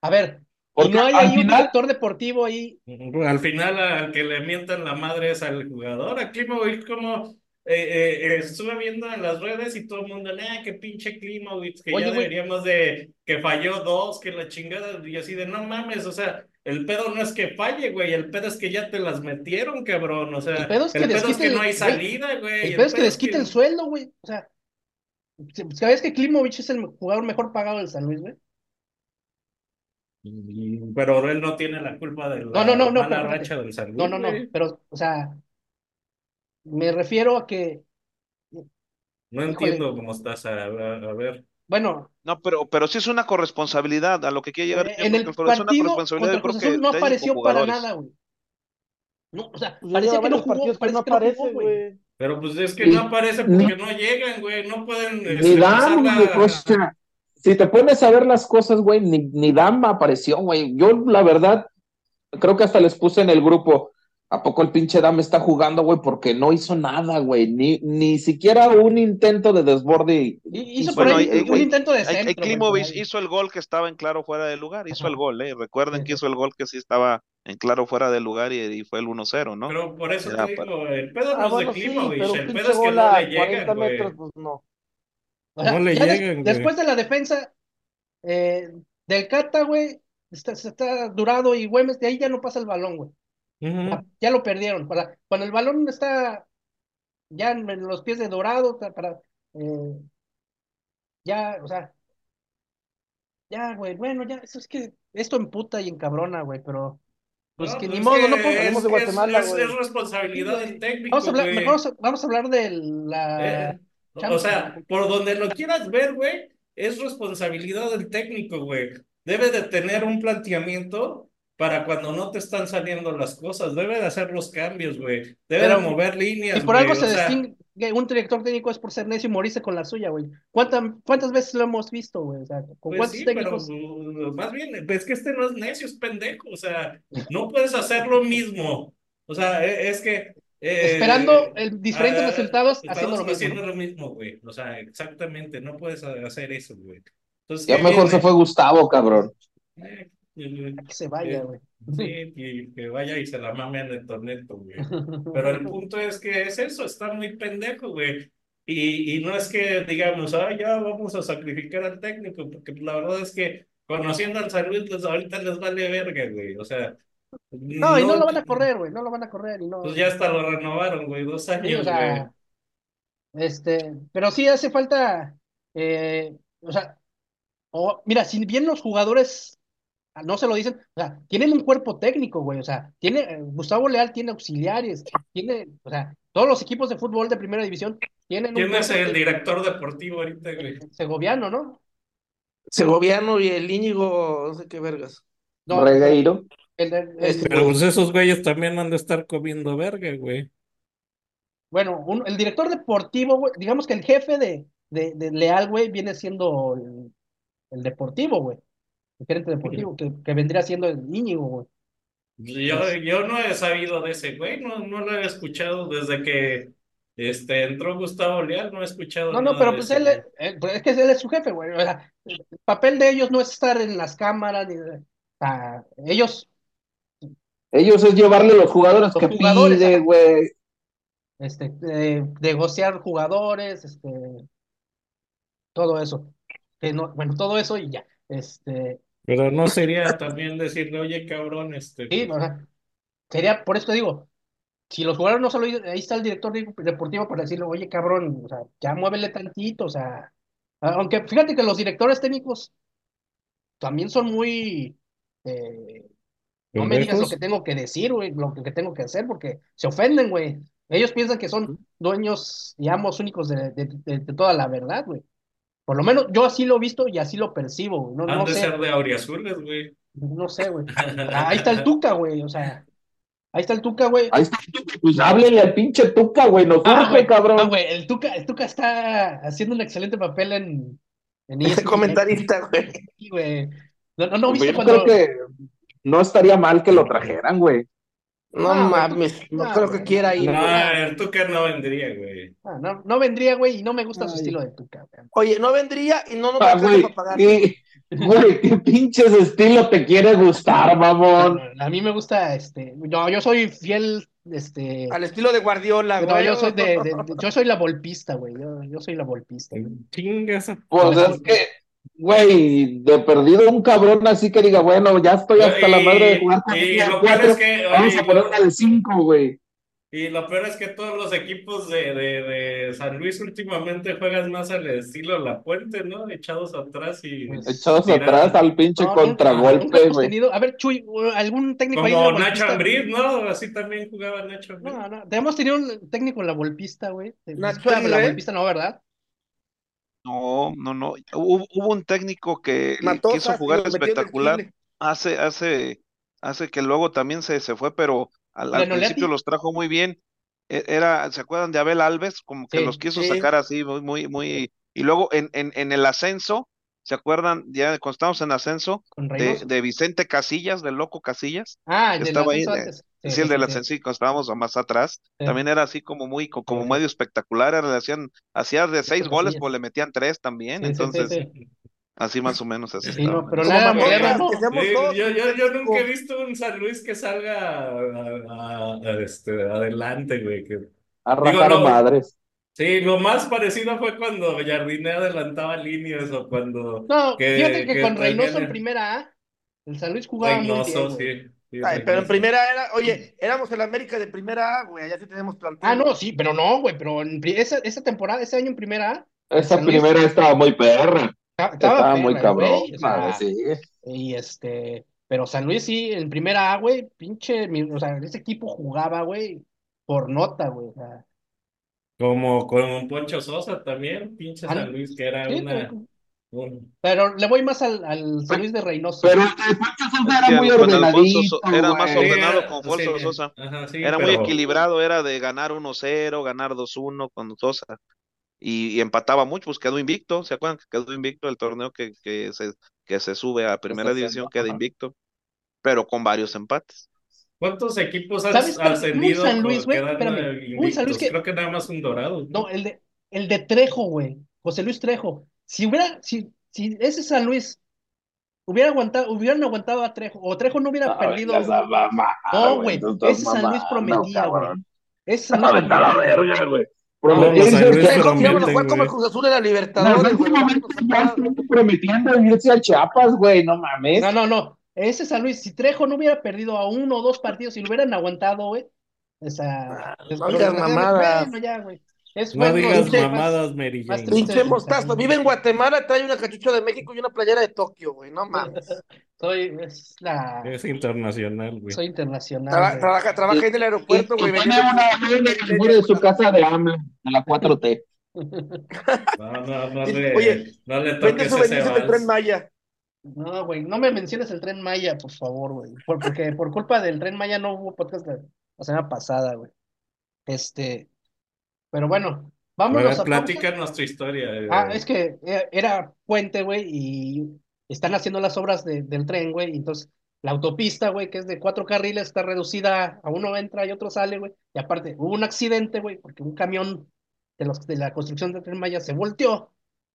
A ver, ¿y no hay ahí un director deportivo ahí. Al final, al que le mientan la madre es al jugador. Aquí me voy como. Eh, eh, eh, estuve viendo en las redes y todo el mundo, ah, qué pinche clima, güey, que ya deberíamos de, que falló dos, que la chingada, y así de, no mames, o sea, el pedo no es que falle, güey, el pedo es que ya te las metieron, cabrón, o sea, el pedo es que, no hay salida, güey. El pedo es que les quiten el sueldo, güey, o sea, ¿Sabes que Klimovic es el jugador mejor pagado del San Luis, güey? Pero él no tiene la culpa de la no, no, no, mala racha del San Luis. No, no, no, pero, o sea, me refiero a que. No entiendo cómo estás, a, ver. Bueno. No, pero, pero sí es una corresponsabilidad a lo que quiere llegar. En el partido contra Cruz Azul no apareció para nada, güey. No, o sea, pues parece que no jugó, parece no aparece, güey. Pero pues es que no aparece porque no llegan, güey, no pueden... Ni este, Dan, güey, si te pones a ver las cosas, güey, ni, ni Dan apareció, güey. Yo, la verdad, creo que hasta les puse en el grupo, ¿a poco el pinche Dam está jugando, güey? Porque no hizo nada, güey, ni, ni siquiera un intento de desborde. Hizo por ahí, un intento de centro. Klimovic hizo el gol que estaba en claro fuera de lugar, hizo el gol, ¿eh? Recuerden que hizo el gol que sí estaba en claro fuera de lugar y, fue el 1-0, ¿no? Pero por eso te digo, el pedo no ah, es de Klimovic, el pedo es que no le llegan, metros, pues no. no le llegan, Después de la defensa eh, del Cata, güey, está, está durado y Güemes, de ahí ya no pasa el balón, güey. Ya, lo perdieron. Para, cuando el balón está ya en, los pies de Dorado, para, eh, ya, o sea, ya, güey, bueno, ya, eso es que esto emputa y encabrona, güey, pero pues que pues ni modo, no podemos de Guatemala, es, es, responsabilidad del técnico. Vamos a hablar, vamos, a, hablar de la. Eh, o sea, por donde lo quieras ver, güey, es responsabilidad del técnico, güey. Debe de tener un planteamiento para cuando no te están saliendo las cosas. Debe de hacer los cambios, güey. Debe de mover líneas. Y por algo se distingue un director técnico es por ser necio y morirse con la suya, güey. ¿Cuántas, ¿Cuántas veces lo hemos visto, güey? O sea, ¿con pues cuántos técnicos? Pero, más bien, es que este no es necio, es pendejo. O sea, no puedes hacer lo mismo. O sea, e, es que. Eh, Esperando el, diferentes ah, resultados, haciendo lo mismo. haciendo lo mismo, güey. O sea, exactamente, no puedes hacer eso, güey. Entonces, ya mejor se fue Gustavo, cabrón. Eh, que se vaya, güey. Sí, que, que, vaya y se la mame en el torneto, güey. Pero el punto es que es eso, está muy pendejo, güey. Y, y no es que digamos, ah, ya vamos a sacrificar al técnico, porque la verdad es que conociendo al San Luis, pues ahorita les vale verga, güey. O sea. No, y no lo van a correr, güey, no lo van a correr. Y no... Pues ya hasta lo renovaron, güey, dos años, güey. este, pero sí hace falta, eh, o sea, o, mira, si bien los jugadores no se lo dicen, o sea, tienen un cuerpo técnico, güey, o sea, tiene, eh, Gustavo Leal tiene auxiliares, tiene, o sea, todos los equipos de fútbol de primera división tienen ¿Quién es el director deportivo ahorita, güey? Segoviano, ¿no? Segoviano y el Íñigo, no sé qué vergas. No, Regueiro. el el- Este, Pero pues esos güeyes también han de estar comiendo verga, güey. bueno, un- el director deportivo, güey, digamos que el jefe de, de, de Leal, güey, viene siendo el, el deportivo, güey. El gerente deportivo, que, que vendría siendo el Íñigo, güey. Yo, yo no he sabido de ese güey, no, no lo he escuchado desde que este, entró Gustavo Leal, no he escuchado No, no, nada pero de pues ese él, eh, pues es que él es su jefe, güey. O sea, el papel de ellos no es estar en las cámaras, ni, o sea, ellos, Ellos es llevarle los jugadores Los que jugadores, pide, güey. este, eh, negociar jugadores, este, todo eso. Que no, bueno, todo eso y ya. Este, Pero no sería también decirle, oye, cabrón, este. sí, o sea, sería, por eso te digo, si los jugadores no solo, ahí está el director de- deportivo para decirle, oye, cabrón, o sea, ya muévele tantito, o sea, aunque fíjate que los directores técnicos también son muy, eh, no me digas lo que tengo que decir, güey, lo que tengo que hacer, porque se ofenden, güey. Ellos piensan que son dueños y amos únicos de, de- de- de toda la verdad, güey. Por lo menos yo así lo he visto y así lo percibo, güey. No, Han no de sé, ser de auriazules, güey. no sé, güey. Ah, Ahí está el Tuca, güey, o sea, ahí está el Tuca, güey. Ahí está, pues háblenle al pinche Tuca, güey, nos Ah, güey, ah, cabrón. güey, el Tuca, el Tuca está haciendo un excelente papel en, en ese ESPN, comentarista, güey. güey. No, no, no, ¿viste yo cuando... creo que no estaría mal que lo trajeran, güey. No Ah, güey, mames, no ah, creo güey. que quiera ir, No, güey. el Tuca no vendría, güey. Ah, no, no vendría, güey, y no me gusta su Ay. estilo de Tuca, güey. Oye, no vendría y no nos Ah, alcanza güey, para pagar. y- güey, qué pinches estilo te quiere gustar, mamón. A mí me gusta, este, no, yo soy fiel, este, Al estilo de Guardiola, no, güey. yo soy de, de- de- yo soy la volpista, güey, yo, yo soy la volpista. güey. Chinga esa. Pues es que, güey, de perdido un cabrón así que diga, bueno, ya estoy hasta la madre de jugar con Y, lo peor cuatro, es que, vamos oye, a poner una de cinco, güey. y lo peor es que todos los equipos de, de, de San Luis últimamente juegan más al estilo La Puente, ¿no? Echados atrás y Echados atrás al pinche No, contragolpe, hemos güey. tenido, a ver, Chuy, algún técnico ahí en Como Nacho? Ambriz, ¿no? Así también jugaba Nacho Ambriz. No, no, hemos tenido un técnico en la volpista, güey. Nacho la Aguirre. volpista no, ¿verdad? No, no, no. Hubo, hubo un técnico que Matosas quiso jugar espectacular hace, hace, hace que luego también se, se fue, pero al, principio los trajo muy bien. E- Era, ¿se acuerdan de Abel Alves? Como que Sí, los quiso sí. sacar así, muy, muy, muy. Y luego en, en, en el ascenso, ¿se acuerdan? Ya cuando estábamos en ascenso, de, de Vicente Casillas, del loco Casillas. Ah, el que del estaba ahí, antes. Sí, el del sí. ascenso, y cuando estábamos más atrás, Sí. también era así como muy, co- como Sí. medio espectacular, era- le hacían, hacía de seis goles, pues le metían tres también, Sí, sí, sí, entonces, sí. así más o menos así Sí, no, estaba. pero no. Sí, todos yo, yo, yo nunca he visto un San Luis que salga a- a- a- este, adelante, güey. que- no. madres. Sí, lo más parecido fue cuando Jardiné adelantaba líneas o cuando No, que- fíjate que, que con Reynoso en primera A, el San Luis jugaba muy Reynoso, bien, güey. sí. Ay, pero en primera era, oye, éramos el América de primera A, güey, allá sí tenemos plantel. Ah, no, sí, pero no, güey, pero en esa, esa temporada, ese año en primera A, Esa San Luis- primera estaba muy perra. ta- Estaba muy cabrón. güey, o sea, madre, sí. y este, pero San Luis sí, en primera A, güey, pinche, mi- o sea, ese equipo jugaba, güey, por nota, güey, o sea, Como con un Poncho Sosa también, pinche Ah, San Luis, que era sí, una. Pero le voy más al, al San Luis de Reynoso. Pero el Pancho Sosa era muy ordenadito, era más ordenado con sí, Alfonso Sosa. Ajá, sí, Era muy equilibrado, era de ganar 1-0, ganar 2-1 con Sosa. Y, y empataba mucho, pues quedó invicto. ¿Se acuerdan que quedó invicto el torneo que, que se, que se sube a primera división? Queda ajá. invicto, pero con varios empates. ¿Cuántos equipos han ¿Sabes cuál? ascendido Un San Luis, güey, quedan espérame, un San Luis invictos? que- Creo que nada más un dorado. No, el de, el de Trejo, güey. José Luis Trejo. Si hubiera, si, si ese San Luis hubiera aguantado, hubieran aguantado a Trejo, o Trejo no hubiera perdido. a No, güey. Ese San Luis prometía, güey. Ese San Luis a prometía. verga, güey. A como el Cruz Azul en la Libertadores, prometiendo irse al Chiapas, güey, no mames. No, no, no. Ese San Luis, si Trejo no hubiera perdido a uno o dos partidos, si lo hubieran aguantado, güey. O sea, Ah, digas desgraciadamente, mamadas. Bueno, ya, güey. Es No digas de mamadas, Mary Jane. Pinche mostazo. Vive en Guatemala, trae una cachucha de México y una playera de Tokio, güey. No mames. Soy, es la, Es internacional, güey. soy internacional. Traba- trabaja, trabaja ahí en el aeropuerto, y güey. tiene una de su casa de AMLO, de la 4T. No, no, no le, oye, no le toques su ese del Tren. Maya. No, güey, no me menciones el Tren Maya, por favor, güey. Por- porque por culpa del Tren Maya no hubo podcast la, la semana pasada, güey. Este, pero bueno, A ver, vámonos a pausa. platica nuestra historia. Ah, eh. es que eh, era puente, güey, y están haciendo las obras de- del tren, güey, y entonces la autopista, güey, que es de cuatro carriles, está reducida a uno entra y otro sale, güey, y aparte hubo un accidente, güey, porque un camión de los de la construcción del Tren Maya se volteó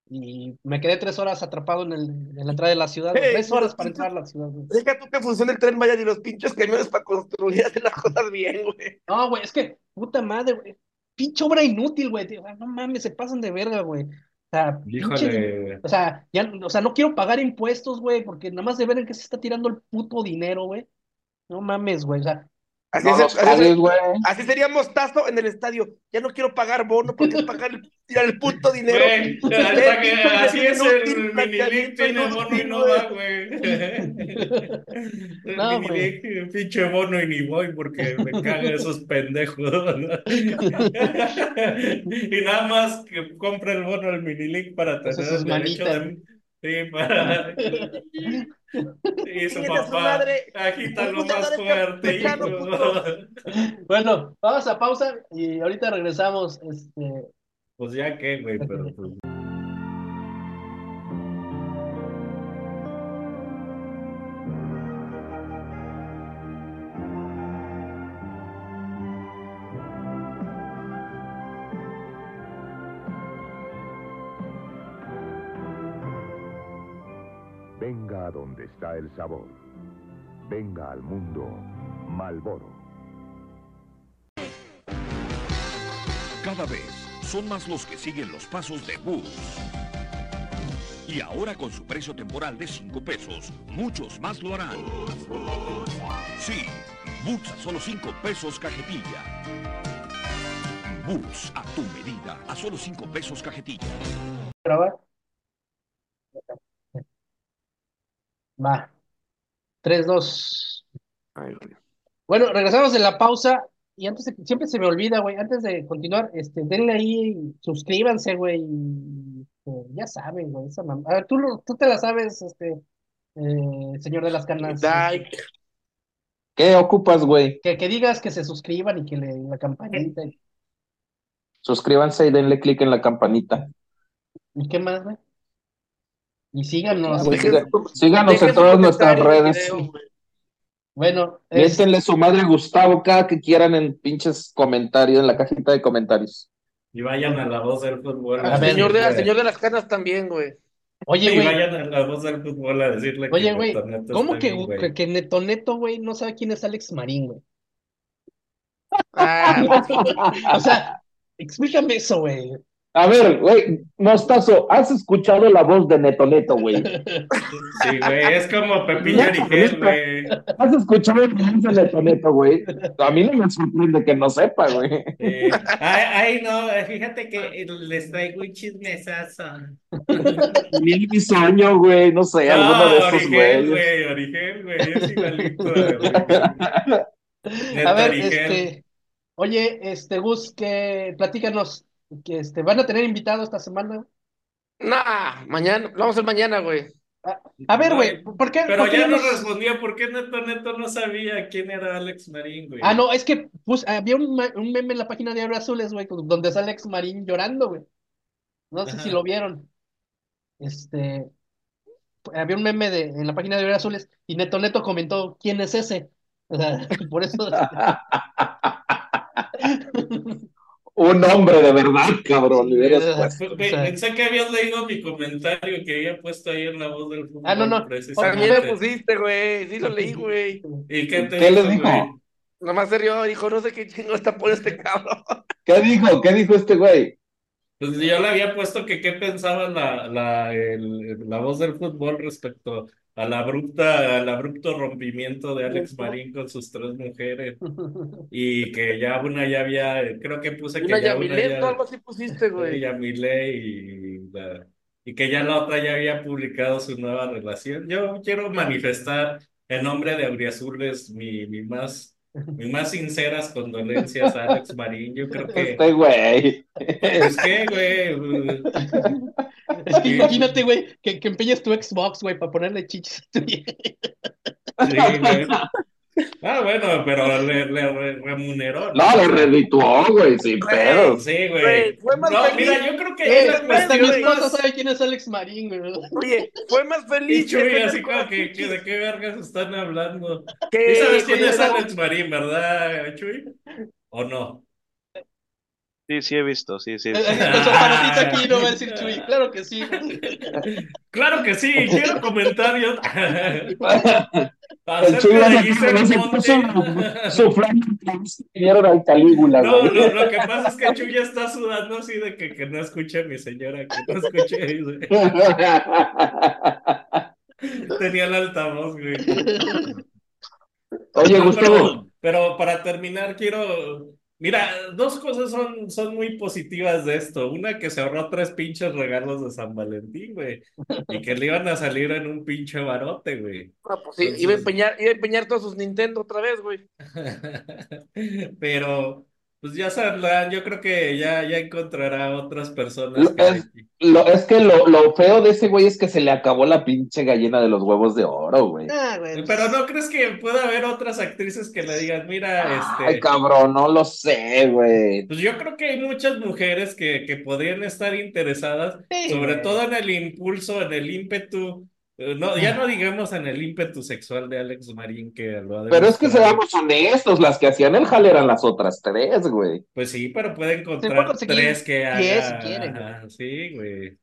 y me quedé tres horas atrapado en, el, en la entrada de la ciudad, Hey, tres horas para entrar a la ciudad, güey. Deja tú que funcione el tren Maya ni los pinches camiones para construir, hacer las cosas bien, güey. No, güey, es que, puta madre, güey, pinche obra inútil, güey, no mames, se pasan de verga, güey. O sea, pinche. O sea, ya, o sea, no quiero pagar impuestos, güey, porque nada más de ver en qué se está tirando el puto dinero, güey. No mames, güey. O sea, Así, No es, así, así sería Mostazo en el estadio. Ya no quiero pagar bono porque es pagar el, tirar el puto dinero. Güey, Pinche hasta que pinche así es el Minilink, tiene bono y no va, güey. El No, Minilink, pinche bono y ni voy porque me cagan esos pendejos. Y nada más que compra el bono al Minilink para tener el derecho de... Sí, para... Y su a su papá, madre. agítalo Puta más fuerte, bueno, vamos a pausa y ahorita regresamos. Este, Pues ya que, güey, pero pues... Venga a donde está el sabor. Venga al mundo Malboro. Cada vez son más los que siguen los pasos de Boots. Y ahora con su precio temporal de 5 pesos, muchos más lo harán. Sí, Boots a solo 5 pesos cajetilla. Boots a tu medida, a solo 5 pesos cajetilla. grabar. Va. 3, 2. Ay, güey. Bueno, regresamos de la pausa. Y antes de, siempre se me olvida, güey, antes de continuar, este, denle ahí, suscríbanse, güey, este, ya saben, güey, esa mam- A ver, tú, lo- tú te la sabes, este, eh, señor de las canas, Like. ¿Qué ocupas, güey? que, que digas que se suscriban y que le, la campanita, Suscríbanse y denle click en la campanita. ¿y qué más, güey? Y síganos, Dejen- siga- síganos Dejen en todas nuestras redes. video, bueno, es- Miéntenle su madre a Gustavo cada que quieran en pinches comentarios, en la cajita de comentarios. Y vayan a la voz del fútbol. Al señor de, señor de las canas también, güey. oye, Y güey, vayan a la voz del fútbol a decirle oye, que güey, ¿cómo que, bien, que, que Neto Neto, güey, no sabe quién es Alex Marín, güey? Ah, O sea, explícame eso, güey. A ver, güey, Mostazo, ¿has escuchado la voz de Neto Neto, güey? Sí, güey, es como Pepillo Origel, güey. ¿Has escuchado la voz de Neto Neto, güey? A mí no me sorprende que no sepa, güey. Eh, ay, ay, no, fíjate que les traigo un chismesazo. Ni bisoño, güey, no sé, alguno de esos güeyes. güey, Origel, güey, es igualito. güey. Neto A ver, Origel. este, oye, este, Gus, que platícanos, que este, van a tener invitado esta semana. nah, mañana, lo vamos a hacer mañana, güey. A ver, güey, ¿por qué? Pero por qué ya no nos respondió, ¿por qué Neto Neto no sabía quién era Alex Marín, güey? Ah, no, es que pues, había un, un meme en la página de Abre Azules, güey, donde sale Alex Marín llorando, güey. No sé si lo vieron. Este, había un meme de, en la página de Abre Azules y Neto Neto comentó, ¿quién es ese? O sea, por eso. Un hombre de verdad, cabrón. Pensé que habías leído mi comentario que había puesto ahí en la voz del fútbol. Ah, no, no. También le pusiste, güey. Sí lo leí, güey. ¿Y qué te ¿Qué le dijo, dijo? güey? Nomás se rió, dijo, no sé qué chingo está por este cabrón. ¿Qué dijo? ¿Qué dijo este güey? Pues yo le había puesto que qué pensaba la, la, el- la voz del fútbol respecto a la abrupta, al abrupto rompimiento de Alex Marín con sus tres mujeres y que ya una ya había, creo que puse que una ya una Yamilet, ya. Algo así pusiste, güey. Yamile y, la- y que ya la otra ya había publicado su nueva relación. Yo quiero manifestar en nombre de Auriazules mi, mi más, mi más sinceras condolencias a Alex Marín. Yo creo que, Este güey. pues qué, güey, Es que imagínate, güey, que, que empeñes tu Xbox, güey, para ponerle chichis a tu vieja. Sí, güey. Ah, bueno, pero le, le re- remuneró. No, lo redituó, güey, sin pedos. Sí, Güey, fue más No, feliz. mira, yo creo que Eh, es la hasta mi esposa más- sabe quién es Alex Marín, güey. Oye, fue más Y feliz. Chuy, que así feliz como que, que de qué vergas están hablando. que- ¿Sí sabes quién es Alex Marín, verdad, Chuy? ¿O no? Sí, sí he visto, sí, sí. Sí. Su aparatito aquí no va a decir Chuy. Claro que sí. Claro que sí, quiero comentarios El Chuy se- su flan dieron al Calígula, No, güey. lo, que pasa es que Chuy ya está sudando así de que, que no escuche a mi señora, que no escuche. Tenía el altavoz, güey. Oye, No, Gustavo, pero, pero para terminar, quiero. Mira, dos cosas son, son muy positivas de esto. Una, que se ahorró tres pinches regalos de San Valentín, güey. Y que le iban a salir en un pinche barote, güey. Ah, pues sí, iba a empeñar, iba a empeñar todos sus Nintendo otra vez, güey. Pero, pues ya sabrán, yo creo que ya, ya encontrará otras personas Lo- que. es- lo, es que lo, lo feo de ese güey es que se le acabó la pinche gallina de los huevos de oro, güey. Ah, güey. Pero ¿no crees que pueda haber otras actrices que le digan, mira, Ay, este. cabrón, no lo sé, güey. Pues yo creo que hay muchas mujeres que, que podrían estar interesadas, Sí, sobre güey. todo en el impulso, en el ímpetu, no, ya no digamos en el ímpetu sexual de Alex Marín que lo ha Pero es que seamos honestos, las que hacían el jale eran las otras tres, güey. Pues sí, pero puede encontrar tres que diez haga. si quiere, güey. Ajá, sí, güey.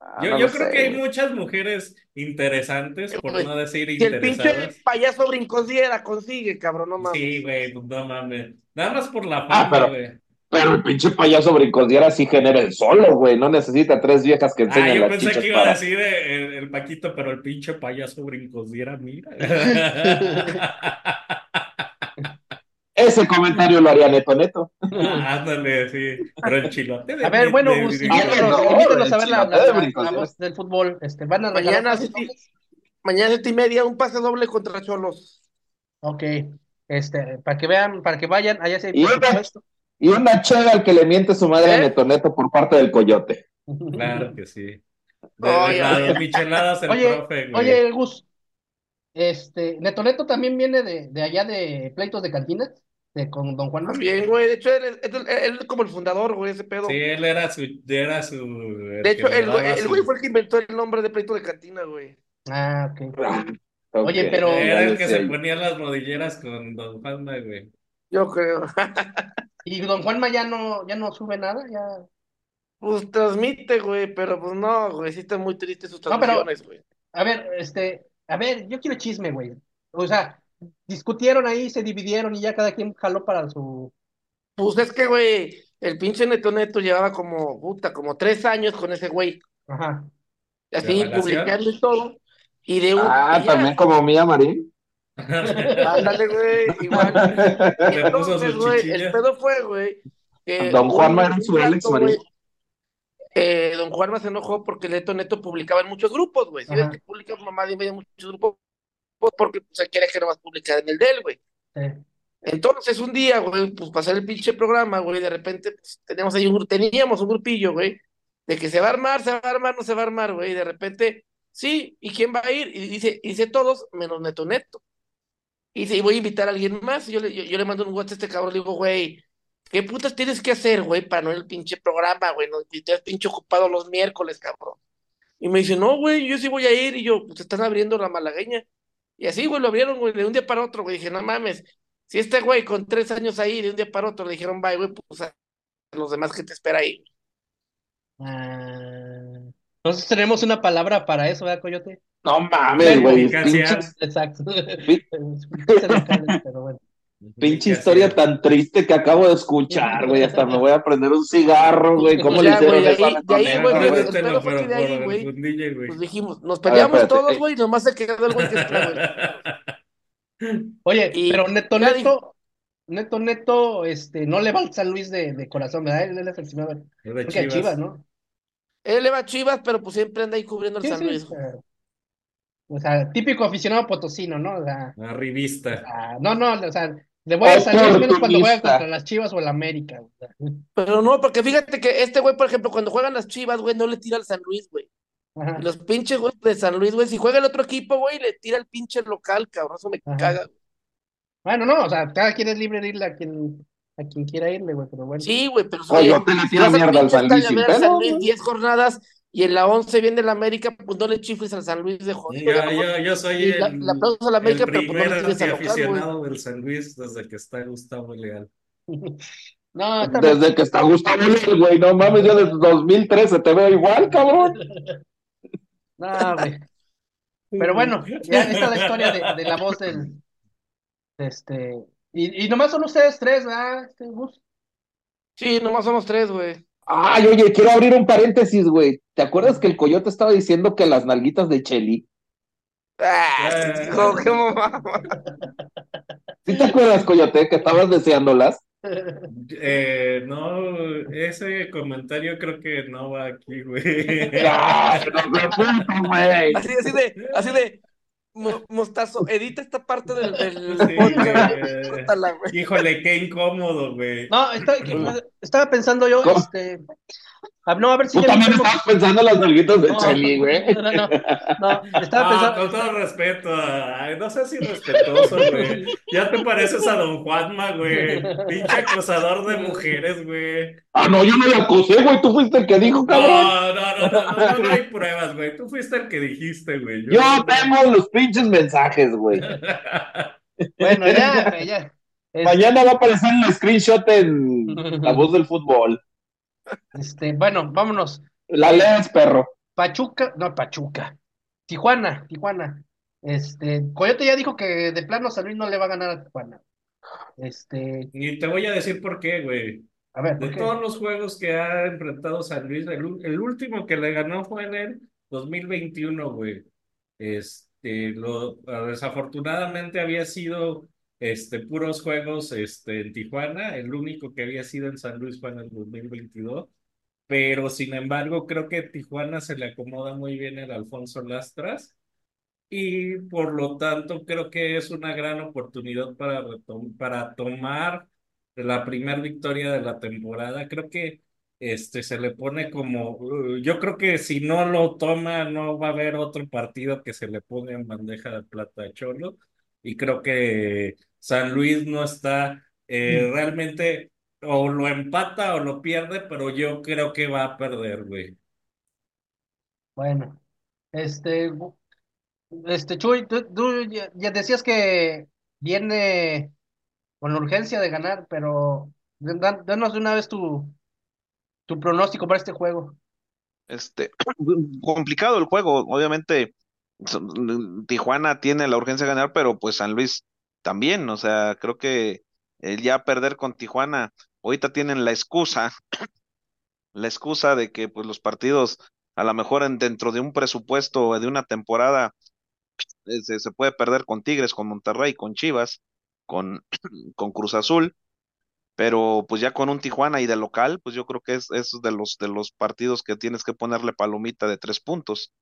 Ah, Yo, no yo creo sé, que hay muchas mujeres interesantes, por Güey, no decir Si el pinche payaso brincosiera consigue, cabrón, no mames. Sí, güey, no mames. Nada más por la Ah, fama, pero- güey. Pero el pinche payaso brincosiera sí genera el solo, güey. No necesita tres viejas que Ah, enseñen yo las pensé chichas que iba a para. decir eh, el, el Paquito, pero el pinche payaso brincosiera, mira. Ese comentario lo haría Neto Neto. Ah, Ándale, sí. Pero el chilote de A ver, bueno, Gus, de- invítanos, no, invítanos a ver la, de voz del fútbol. Este, ¿van a Mañana? Mañana siete y media, un pase doble contra Cholos. Ok. Este, para que vean, para que vayan, allá se Y por una- supuesto. Y una chela al que le miente su madre a ¿Eh? Neto Neto por parte del coyote. Claro que sí. De, Oye, de micheladas el Oye, profe, güey. Oye, Gus, este, Neto Neto también viene de, de allá de pleitos de cantina, de con Don Juan. También, güey. De hecho, él, él- él es como el fundador, güey, ese pedo. Sí, él era su, era su. De hecho, el, el su- güey fue el que inventó el nombre de pleito de cantina, güey. Ah, ok. Ok, Oye, pero- Era el que se ponía las rodilleras con Don Juanma, güey. Yo creo. Y Don Juanma ya no, ya no sube nada, ya. Pues transmite, güey, pero pues no, güey. Sí están muy tristes sus No, pero- transmisiones, güey. A ver, este, a ver, yo quiero chisme, güey. O sea, discutieron ahí, se dividieron y ya cada quien jaló para su. Pues es que, güey, el pinche Neto Neto llevaba como, puta, como tres años con ese güey. Ajá. Así, publicando y todo. Y de un. Ah, también como Mía Marín. Ándale, güey, igual. Y entonces, güey, el pedo fue, güey, que Don Juanma era su Marín. güey, eh, don Juanma se enojó porque Neto Neto publicaba en muchos grupos, güey. Si ves que publica mamá y media en muchos grupos, porque pues, él quiere que no más publicar en el de él, güey. Sí. Entonces, un día, güey, pues pasar el pinche programa, güey, de repente, pues, teníamos ahí un, teníamos un grupillo, güey, de que se va a armar, se va a armar, no se va a armar, güey, y de repente, sí, ¿y quién va a ir? Y dice, y dice todos, menos Neto Neto. Y dice, voy a invitar a alguien más, yo le, yo, le mando un WhatsApp a este cabrón, le digo, güey, ¿qué putas tienes que hacer, güey, para no ir al pinche programa, güey? No, te has pinche ocupado los miércoles, cabrón. Y me dice, no, güey, yo sí voy a ir, y yo, pues están abriendo la malagueña. Y así, güey, lo abrieron, güey, de un día para otro, güey. Dije, no mames, si este güey con tres años ahí, de un día para otro, le dijeron, bye, güey, pues a los demás que te espera ahí. Ah, Nosotros tenemos una palabra para eso, ¿verdad, Coyote? No mames, güey. Exacto. Pero bueno. pinche historia tan triste que acabo de escuchar, güey. Hasta me voy a prender un cigarro, güey. ¿Cómo le hicieron güey, eso güey. Pues dijimos, nos peleamos todos, güey, nomás se quedó el güey que está, güey. Oye, Y pero Neto Neto, Neto Neto, este, no le va al San Luis de, de corazón, ¿verdad? Él, él es el Chivas. Chivas, ¿no? Él le va a Chivas, pero pues siempre anda ahí cubriendo el San Luis. O sea, típico aficionado potosino, ¿no? O sea, Arribista. ah, no, no, o sea, le voy a San Luis menos cuando juega contra las Chivas o el América. o sea. Pero no, porque fíjate que este güey, por ejemplo, cuando juegan las Chivas, güey, no le tira al San Luis, güey. Ajá, los pinches, güey, de San Luis, güey, si juega el otro equipo, güey, le tira el pinche local, cabrón, eso me Ajá. caga. Bueno, no, o sea, cada quien es libre de irle a quien, a quien quiera irle, güey, pero bueno. Sí, güey, pero Oye, te le tira al mierda al San Luis estadio a sin ver al San pedo, Luis güey. 10 jornadas y en la 11 viene el América, pues no le chifles al San Luis de jodido. Mejor- yo, yo soy y la- el, le aplauso a la América, el pero pues no le primer al local, güey. antiaficionado del San Luis desde que está Gustavo Leal. No, está bien. Desde que está Gustavo Leal, güey, no mames, yo desde 2013 te veo igual, cabrón. No, güey. Pero bueno, ya esta es la historia de, de la voz del, de este, y, y nomás son ustedes tres, ¿verdad? Este? Sí, nomás somos tres, güey. Ay, oye, quiero abrir un paréntesis, güey. ¿Te acuerdas que el coyote estaba diciendo que las nalguitas de Cheli? Ah, Eh. hijo, qué. ¿Sí te acuerdas, coyote, que estabas deseándolas? Eh, no, ese comentario creo que no va aquí, güey. Así, así de, así de, mostazo, edita esta parte del, del Sí, podcast, güey. córtala, güey. Híjole, qué incómodo, güey. No, está- estaba pensando yo, ¿Cómo? este, ah, no, a ver si Tú también estabas pensando en las nalguitas de No, güey. No, no, no, no, estaba Ah, pensando, con todo respeto, ay, no seas irrespetuoso, güey. Ya te pareces a Don Juanma, güey. Pinche acosador de mujeres, güey. Ah, no, yo no la acusé, güey. Tú fuiste el que dijo, cabrón. No, no, no, no, no, no hay pruebas, güey. Tú fuiste el que dijiste, güey. Yo tengo los pinches mensajes, güey. bueno, ya, ya. Este, Mañana va a aparecer el screenshot en La Voz del Fútbol. Este, bueno, vámonos. La lees, perro. Pachuca, no, Pachuca. Tijuana, Tijuana. Este, Coyote ya dijo que de plano San Luis no le va a ganar a Tijuana. Este, Y te voy a decir por qué, güey. a ver, De todos los juegos que ha enfrentado San Luis, el, el último que le ganó fue en el 2021, güey. Este, lo, desafortunadamente había sido este, puros juegos este, en Tijuana, el único que había sido en San Luis fue en el 2022, pero sin embargo creo que Tijuana se le acomoda muy bien el Alfonso Lastras y por lo tanto creo que es una gran oportunidad para, para tomar la primera victoria de la temporada. Creo que este se le pone como, uh, yo creo que si no lo toma no va a haber otro partido que se le ponga en bandeja de plata a Cholo y creo que San Luis no está eh, realmente o lo empata o lo pierde, pero yo creo que va a perder, güey. Bueno, este, este, Chuy, tú, tú ya, ya decías que viene con la urgencia de ganar, pero da- danos de una vez tu, tu pronóstico para este juego. Este, complicado el juego, obviamente Tijuana tiene la urgencia de ganar, pero pues San Luis también, o sea, creo que el ya perder con Tijuana, ahorita tienen la excusa, la excusa de que pues los partidos a lo mejor en- dentro de un presupuesto de una temporada eh, se, se puede perder con Tigres, con Monterrey, con Chivas, con, con Cruz Azul, pero pues ya con un Tijuana y de local, pues yo creo que es, es de los, de los partidos que tienes que ponerle palomita de tres puntos.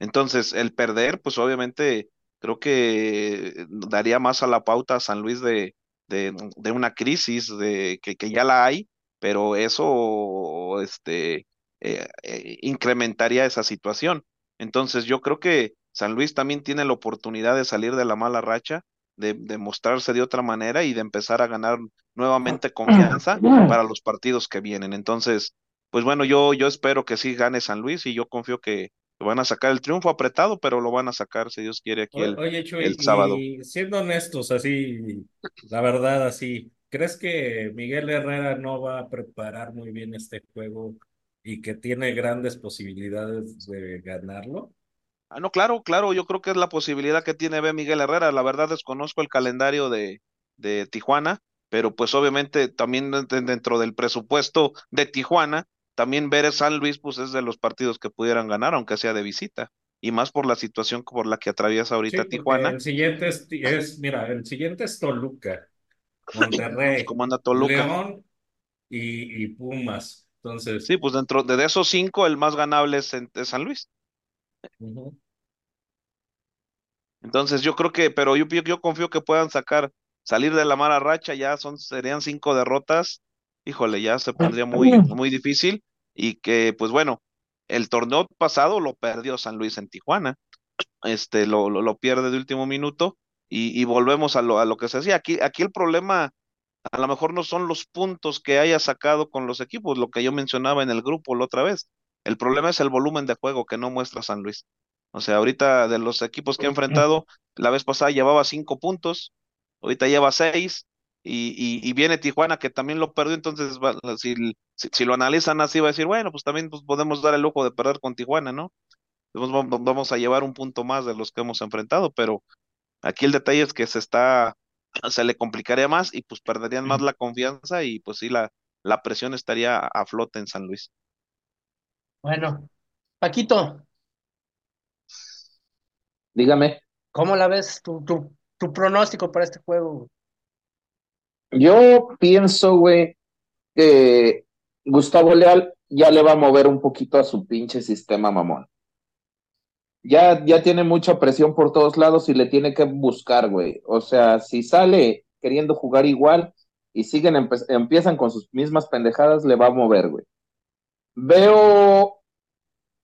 Entonces, el perder, pues obviamente creo que daría más a la pauta a San Luis de, de, de una crisis de, que, que ya la hay, pero eso este, eh, eh, incrementaría esa situación. Entonces, yo creo que San Luis también tiene la oportunidad de salir de la mala racha, de, de mostrarse de otra manera y de empezar a ganar nuevamente confianza para los partidos que vienen. Entonces, pues bueno, yo, yo espero que sí gane San Luis y yo confío que van a sacar el triunfo apretado, pero lo van a sacar, si Dios quiere, aquí el, O- Oye, Chuy, el sábado. y siendo honestos, así, la verdad, así, ¿crees que Miguel Herrera no va a preparar muy bien este juego y que tiene grandes posibilidades de ganarlo? Ah, no, claro, claro, yo creo que es la posibilidad que tiene B. Miguel Herrera. La verdad desconozco el calendario de, de Tijuana, pero pues obviamente también de- dentro del presupuesto de Tijuana, también ver a San Luis, pues es de los partidos que pudieran ganar, aunque sea de visita. Y más por la situación por la que atraviesa ahorita Tijuana, el siguiente es, es, mira, el siguiente es Toluca, Monterrey, como anda Toluca. León y, y Pumas. Entonces, Sí, pues dentro de esos cinco, el más ganable es, en- es San Luis. Entonces yo creo que, pero yo, yo, yo confío que puedan sacar, salir de la mala racha, ya son, serían cinco derrotas, híjole, ya se pondría muy, muy difícil, y que, pues bueno, El torneo pasado lo perdió San Luis en Tijuana, este, lo, lo, lo pierde de último minuto y, y volvemos a lo, a lo que se decía. Aquí, aquí el problema a lo mejor no son los puntos que haya sacado con los equipos, lo que yo mencionaba en el grupo la otra vez. El problema es el volumen de juego que no muestra San Luis. O sea, ahorita de los equipos que ha enfrentado, la vez pasada llevaba cinco puntos, ahorita lleva seis, y, y, y viene Tijuana que también lo perdió, entonces va- si, si, si lo analizan así va a decir, bueno, pues también pues, podemos dar el lujo de perder con Tijuana, ¿no? Entonces vamos vamos a llevar un punto más de los que hemos enfrentado, pero aquí el detalle es que se está, se le complicaría más y pues perderían más la confianza y pues sí, la, la presión estaría a flote en San Luis. Bueno, Paquito, Dígame. ¿cómo la ves tu, tu, tu pronóstico para este juego? Yo pienso, güey, que Gustavo Leal ya le va a mover un poquito a su pinche sistema mamón. Ya, ya tiene mucha presión por todos lados y le tiene que buscar, güey. O sea, si sale queriendo jugar igual y siguen, empiezan con sus mismas pendejadas, le va a mover, güey. Veo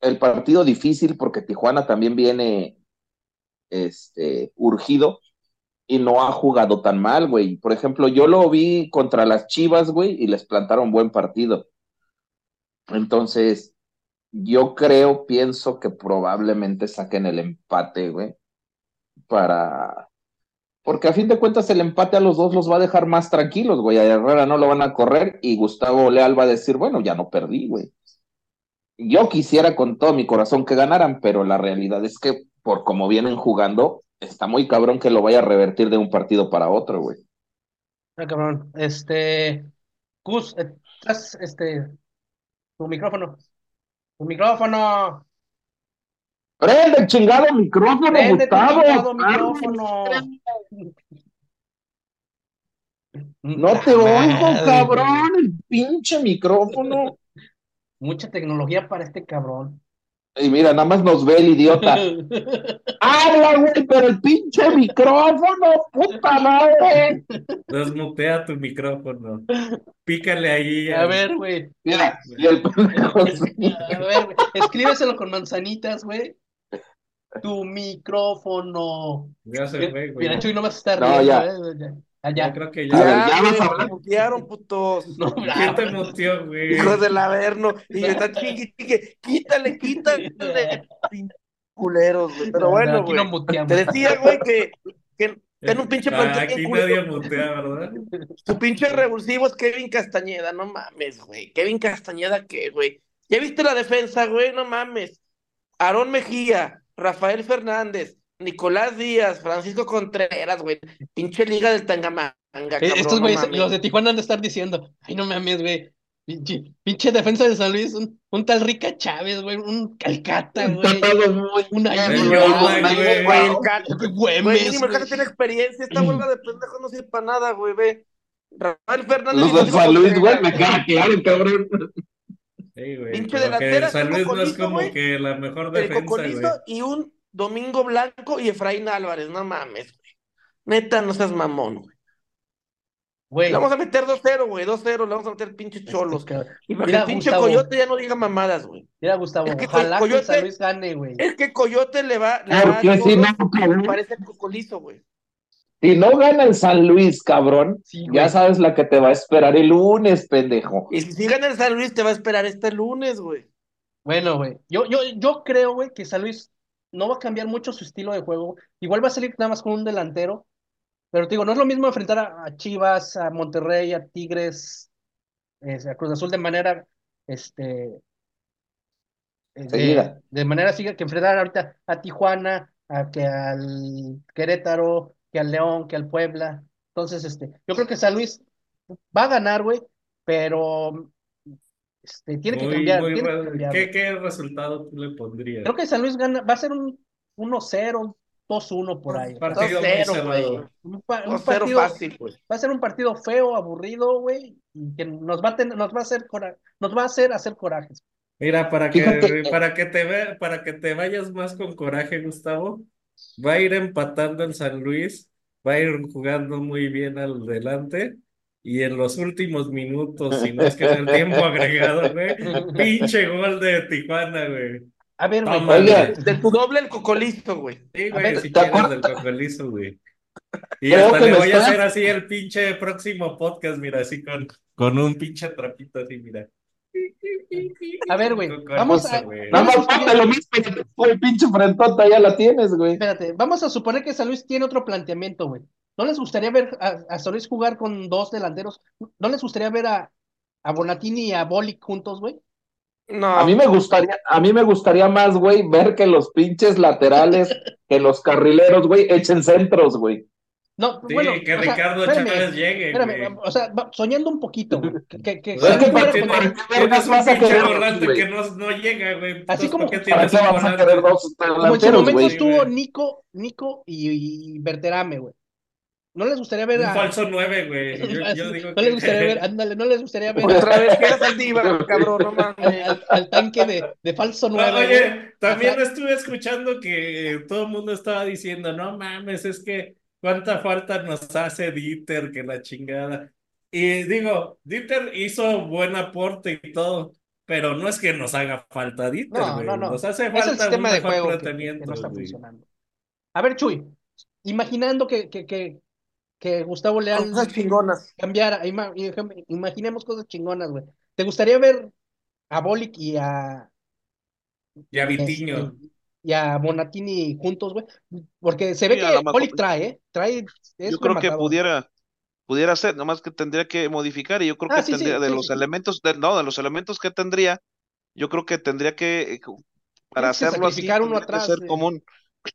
el partido difícil porque Tijuana también viene, este, urgido y no ha jugado tan mal, güey. Por ejemplo, yo lo vi contra las Chivas, güey, y les plantaron buen partido. Entonces, yo creo, pienso que probablemente saquen el empate, güey, para... Porque a fin de cuentas el empate a los dos los va a dejar más tranquilos, güey. A Herrera no lo van a correr y Gustavo Leal va a decir, bueno, ya no perdí, güey. Yo quisiera con todo mi corazón que ganaran, pero la realidad es que por como vienen jugando, está muy cabrón que lo vaya a revertir de un partido para otro, güey. Ah, cabrón. Este, Gus, eh, estás, este, tu micrófono. Tu micrófono. Prende el chingado micrófono, Prende Gustavo. chingado micrófono. No te Ah, oigo, cabrón, el pinche micrófono. Mucha tecnología para este cabrón. Y mira, nada más nos ve el idiota. Habla, güey, pero el pinche micrófono, puta madre. Desmutea tu micrófono. Pícale ahí. A ver, güey. Mira, y el pendejo. A ver, güey. Escríbeselo con manzanitas, güey. Tu micrófono. Ya se fue, güey. Mira, Chuy no vas a estar No, riendo, ya. eh, ya. Ah, Ya ya. creo que ya. Ya, ya vas a me hablar. mutearon, putos. No, ¿Quién te muteó, güey? Hijos del averno. Y yo está chingue, chingue. Quítale, quítale. Culeros, güey. Pero No, bueno, aquí no güey. muteamos. Te decía, güey, que, que en un pinche Ah, plantel Aquí bien nadie mutea, ¿verdad? Tu pinche revulsivo es Kevin Castañeda, no mames, güey. Kevin Castañeda, ¿qué, güey? ¿Ya viste la defensa, güey? No mames. Aarón Mejía, Rafael Fernández, Nicolás Díaz, Francisco Contreras, güey. Pinche liga del Tangamanga, Eh, cabrón, Estos güeyes, los de Tijuana han de estar diciendo, ay, no mames, güey. Pinche, pinche defensa de San Luis, un, un tal Rica Chávez, güey, un Calcata, güey, un güey, güey. Güey, el Cat- Güemes, Güey, mínimo el güey. Cata tiene experiencia. Esta huelga de pendejos no sirve para nada, güey, ve. Rafael Fernández Los de San Luis, güey, me queda claro, cabrón. Sí, güey. Pinche delantera, San Luis no es como güey. que la mejor defensa, güey. Y un Domingo Blanco y Efraín Álvarez, no mames, güey. Neta, no seas mamón, güey. Güey, Le vamos a meter 2-0, güey, 2-0, le vamos a meter pinches cholos. cabrón. Y para que Mira, el pinche Gustavo. Coyote ya no diga mamadas, güey. Mira, Gustavo, Es que ojalá que Coyote- San Luis gane, güey. Es que Coyote le va, le Claro va a que sí, cabrón. parece Cocolizo, güey. Si no gana el San Luis, cabrón, Sí, ya sabes la que te va a esperar el lunes, pendejo. Y si sí gana el San Luis, te va a esperar este lunes, güey. Bueno, güey. Yo, yo, yo creo, güey, que San Luis no va a cambiar mucho su estilo de juego. Igual va a salir nada más con un delantero. Pero te digo, no es lo mismo enfrentar a, a Chivas, a Monterrey, a Tigres, eh, a Cruz Azul de manera, este, eh, de, manera siga que enfrentar ahorita a Tijuana, a que al Querétaro, que al León, que al Puebla. Entonces, este, yo creo que San Luis va a ganar, güey, pero este, tiene que Muy, cambiar, muy tiene que cambiar, ¿Qué, qué resultado tú le pondrías? Creo que San Luis gana, va a ser un 1-0, 2-1 por ahí. Partido muy 2-0, cerrado. güey. Un, un 2-0 partido, fácil, güey. va a ser un partido feo, aburrido, güey, y que nos va a tener, nos va a hacer cora- nos va a hacer hacer corajes. Mira, para que, Fíjate- para que te ve- para que te vayas más con coraje, Gustavo, va a ir empatando el San Luis, va a ir jugando muy bien al delante y en los últimos minutos, si no es que en el tiempo agregado, güey, pinche gol de Tijuana, güey. A ver, güey. De tu doble el cocolisto, güey. Sí, A güey, ver, si ¿te quieres acuerdas? del cocolizo, güey. Y Creo hasta le voy a hacer así el pinche próximo podcast, mira, así con, con un pinche trapito así, mira. A ver, güey, vamos a- nada más falta lo mismo, el pinche frentota ya la tienes, güey. Espérate, vamos a suponer que San Luis tiene otro planteamiento, güey. ¿No les gustaría ver a, a jugar con dos delanteros? ¿No les gustaría ver a, a Bonatini y a Bolic juntos, güey? No. A mí me gustaría, a mí me gustaría más, güey, ver que los pinches laterales, que los carrileros, güey, echen centros, güey. No, Sí, bueno, que sea, Ricardo espérame, Chávez llegue, espérame, güey. o sea, soñando un poquito. Que, que, que O sea, Es que para- para- Tienes, vas a querer, güey? que no, no llega, güey. Así como- ¿por qué ¿Para tienes qué un vamos a volante? querer dos como en su momento güey? Estuvo. Nico, Nico y, y Berterame, güey. ¿No les gustaría ver Un a... falso nueve, güey. Yo, yo digo no que... les gustaría ver, ándale, no les gustaría ver Otra a- vez, que eres Saldívar, cabrón, no mames. al- al tanque de, de falso Ah, nueve, güey. Oye, también estuve escuchando que todo el mundo estaba diciendo, no mames, es que cuánta falta nos hace Dieter, que la chingada. Y digo, Dieter hizo buen aporte y todo, pero no es que nos haga falta Dieter, No, güey. no, no. Nos hace Es el falta un sistema de mejor juego que, no está funcionando. A ver, Chuy, imaginando que, que, que, que Gustavo Leal Cosas chingonas. cambiara, ima- imaginemos cosas chingonas, güey. ¿Te gustaría ver a Bolic y a, Y a este, Vitiño. y a Bonatini juntos, güey? Porque se ve que. Bolic trae, ¿eh? Trae, es Yo creo que pudiera, pudiera ser, nomás que tendría que modificar, y yo creo Ah, que sí, sí, tendría, de sí, los sí. elementos, de, no, de los elementos que tendría, yo creo que tendría que, eh, para Tienes que hacerlo así, uno atrás, ser eh. como un,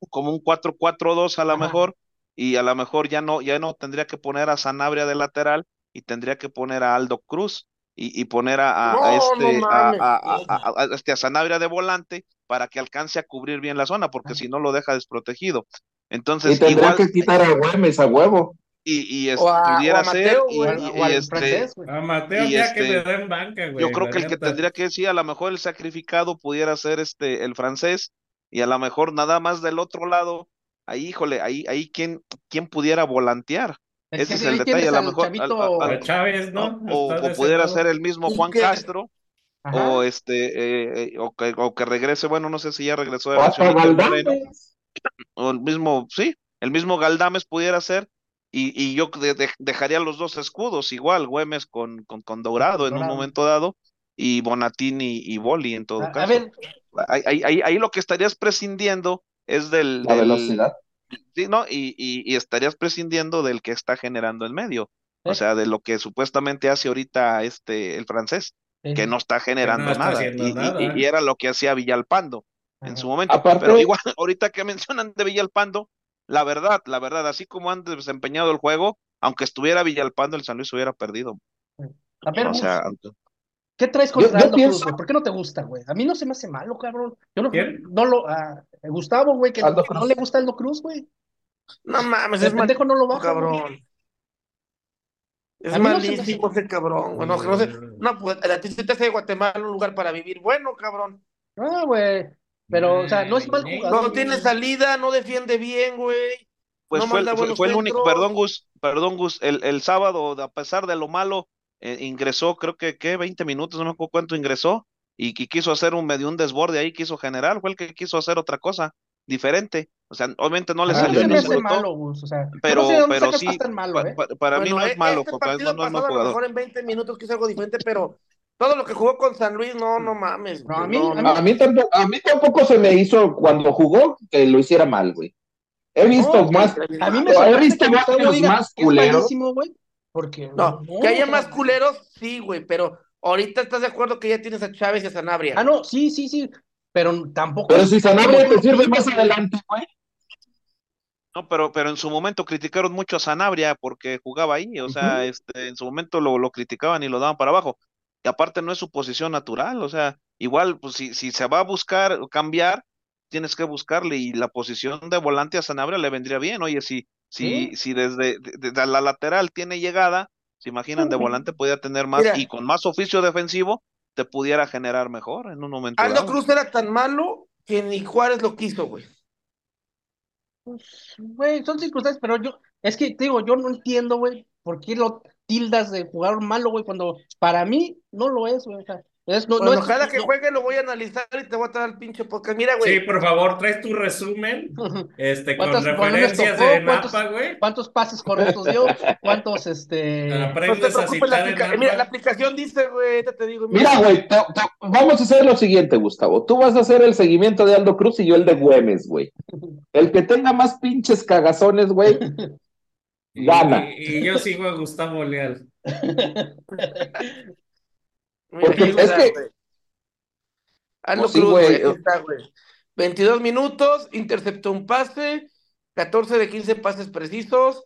como un 4-4-2 a lo mejor, y a lo mejor ya no, ya no tendría que poner a Sanabria de lateral, y tendría que poner a Aldo Cruz, y, y poner a, a- a No, este, no a, mames. a- a- a- a- este, a Sanabria de volante, para que alcance a cubrir bien la zona, porque si no lo deja desprotegido. Y Entonces, tendría igual, que quitar a Güemes a huevo. y, y es- pudiera a ser, y, y- y este, francés, güey. A Mateo y ya que este, le den banca, güey. yo creo que el que tendría que sí, a lo mejor el sacrificado pudiera ser este el francés, y a lo mejor nada más del otro lado, ahí, híjole, ahí, ahí quién, quién pudiera volantear. Es Ese que es el detalle, a lo mejor, al- chavito- al- A Chávez, ¿no? ¿no? O, pudiera ser el mismo ¿Y Juan qué? Castro, Ajá. o este, eh, eh, o que, o que regrese, bueno, no sé si ya regresó de Galdames. o el mismo, sí, el mismo Galdames pudiera ser, y, y yo de- de- dejaría los dos escudos, igual, Güemes con, con, con Dorado en un momento dado, y Bonatini y Boli en todo A, a caso. ver, Ahí, ahí, ahí- ahí lo que estarías prescindiendo es del, La del- velocidad. sí, ¿no? Y, y, y estarías prescindiendo del que está generando el medio, o Eh. sea, de lo que supuestamente hace ahorita este el francés, eh, que no está generando está nada, y, nada. y era lo que hacía Villalpando en su momento. Aparte- Pero igual, ahorita que mencionan de Villalpando, la verdad, la verdad, así como han desempeñado el juego, aunque estuviera Villalpando, el San Luis hubiera perdido. A ver, O sea, ¿qué traes contra yo pienso- Cruz, güey? ¿Por qué no te gusta, güey? A mí no se me hace malo, cabrón. Yo no, ¿Quién? no lo. a Gustavo, güey, que no le gusta Aldo Cruz, güey. No mames, El es pendejo no lo baja, cabrón. güey. Es malísimo ese cabrón, güey. No, sé. No, pues a ti se te hace Guatemala un lugar para vivir. Bueno, cabrón. No, güey. Pero, o sea, no es mal jugador. No tiene salida, no defiende bien, güey. Pues No fue, fue, buenos fue el único, perdón Gus, perdón Gus, el, el sábado, a pesar de lo malo, eh, ingresó, creo que, ¿qué? 20 minutos, no me acuerdo cuánto ingresó, y, y quiso hacer un medio un desborde ahí, quiso generar, fue el que quiso hacer otra cosa diferente. O sea, obviamente no le A mí no salió, no se malo. O sea, pero, no sé pero sí, malo, ¿eh? pa- para mí Bueno, no e- es malo, este partido no, no es mal pasado a lo jugador. mejor en 20 minutos quiso algo diferente, pero todo lo que jugó con San Luis, no, no mames. No, a mí- no, a no. A mí, tampoco, a mí tampoco se me hizo cuando jugó que lo hiciera mal, güey. He visto No, más, A mí me he visto que varios diga más que es culeros. malísimo, güey. Porque. No, que haya más culeros, sí, güey, pero ahorita estás de acuerdo que ya tienes a Chávez y a Sanabria. Ah, no, sí, sí, sí. Pero tampoco. Pero es- si Sanabria te sirve más adelante, güey. No, pero, pero en su momento criticaron mucho a Sanabria porque jugaba ahí, o sea, este, en su momento lo, lo criticaban y lo daban para abajo. Y aparte no es su posición natural, o sea, igual, pues si, si se va a buscar o cambiar, tienes que buscarle y la posición de volante a Sanabria le vendría bien. Oye, si, si, Sí. si desde de- desde la lateral tiene llegada, se imaginan de volante podía tener más Mira. y con más oficio defensivo te pudiera generar mejor en un momento Aldo dado. Cruz era tan malo que ni Juárez lo quiso, güey. Pues, güey, son circunstancias, pero yo, es que te digo, yo no entiendo, güey, por qué lo, tildas de jugador malo, güey, cuando para mí no lo es, güey. O sea, es, no, no Bueno, es- cada que no- juegue lo voy a analizar y te voy a traer el pinche podcast. Mira, güey. Sí, por favor, traes tu resumen, este, con ¿Cuántos balones referencias tocó? de ¿Cuántos- Napa, güey. ¿Cuántos pases correctos dio? ¿Cuántos, este... no te preocupes, la, aplica- mira, la aplicación dice, güey, te digo. Mira, güey, te- te- vamos a hacer lo siguiente, Gustavo. Tú vas a hacer el seguimiento de Aldo Cruz y yo el de Güemes, güey. El que tenga más pinches cagazones, güey, gana. Y, y yo sigo a Gustavo Leal. Porque es que- Pues sí, Cruz, güey. aquí está, güey. 22 minutos, interceptó un pase, 14 de 15 pases precisos,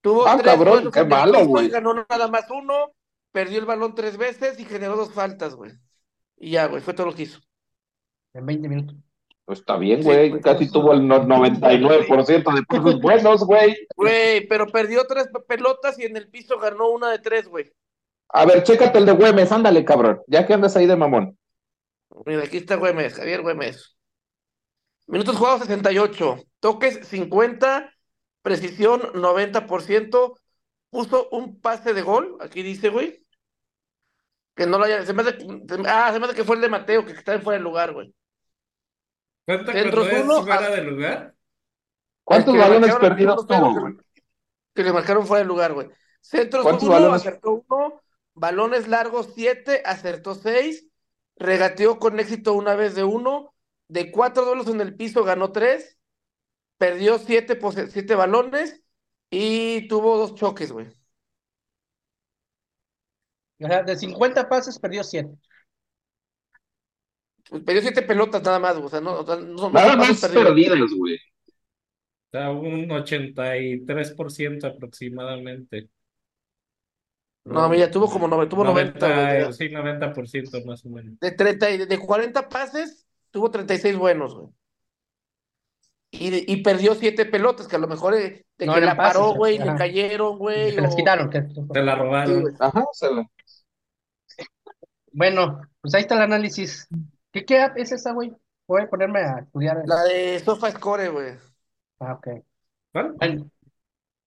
tuvo Ah, tres cabrón, qué malo, güey. y ganó nada más uno, perdió el balón tres veces y generó dos faltas, güey. Y ya, güey, fue todo lo que hizo. En 20 minutos. Pues está bien, Sí, güey. Casi pues, tuvo el no- 99% de pasos buenos, güey. Güey, pero perdió tres pelotas y en el piso ganó una de tres, güey. A ver, chécate el de Güemes, ándale, cabrón. Ya que andas ahí de mamón. Mira, aquí está Güemes, Javier Güemes. Minutos jugados 68, toques 50, precisión 90%, puso un pase de gol, aquí dice, güey. Que no lo haya, se me hace, se me- ah, se me hace que fue el de Mateo, que está en fuera de lugar, güey. ¿Cuánto Centros uno, fuera ah. de lugar? ¿Cuántos balones perdidos tuvo, güey? Que le marcaron fuera de lugar, güey. Centros ¿Cuántos uno, balones? acertó uno, balones largos siete, acertó seis, regateó con éxito una vez de uno, de cuatro duelos en el piso ganó tres, perdió siete, pose- siete balones y tuvo dos choques, güey. O sea, de 50 pases perdió 7. Pues perdió siete pelotas nada más, güey. O sea, no, o sea, no son no Nada más perdidas, güey. O sea, un 83% aproximadamente. No, mira, tuvo como nove- tuvo 90, güey. 90, sí, 90% más o menos. De 30 y de 40 pases, tuvo 36 buenos, güey. Y, y perdió siete pelotas, que a lo mejor eh, de No que eran la paró, pases, güey, le ajá. cayeron, güey. Se las o- quitaron. que- Te la Sí, robaron. güey. Ajá, se la- Bueno, pues ahí está el análisis. ¿Qué, qué app es esa, güey? Voy a ponerme a estudiar. La de SofaScore, güey. Ah, ok. ¿Cuál? Bueno,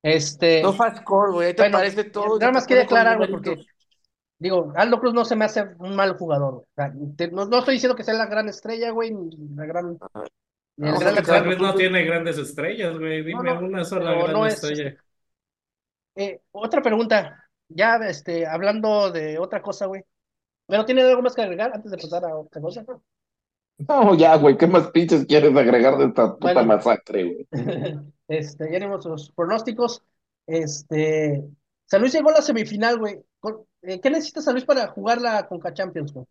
este, SofaScore, güey. Ahí te Bueno, aparece todo. nada más quería aclarar, güey, porque digo, Aldo Cruz no se me hace un mal jugador. güey. O sea, te- no, no estoy diciendo que sea la gran estrella, güey, ni la gran, ni el No, gran no tiene grandes estrellas, güey. Dime No, no, una sola gran no es, estrella. Eh, otra pregunta, ya este, hablando de otra cosa, güey. ¿Pero tiene algo más que agregar antes de pasar a otra cosa? No, ya, güey, ¿qué más pinches quieres agregar de esta puta Bueno. masacre, güey? Este, ya tenemos los pronósticos. Este, San Luis llegó a la semifinal, güey. Eh, ¿Qué necesita San Luis para jugar la Conca Champions, güey?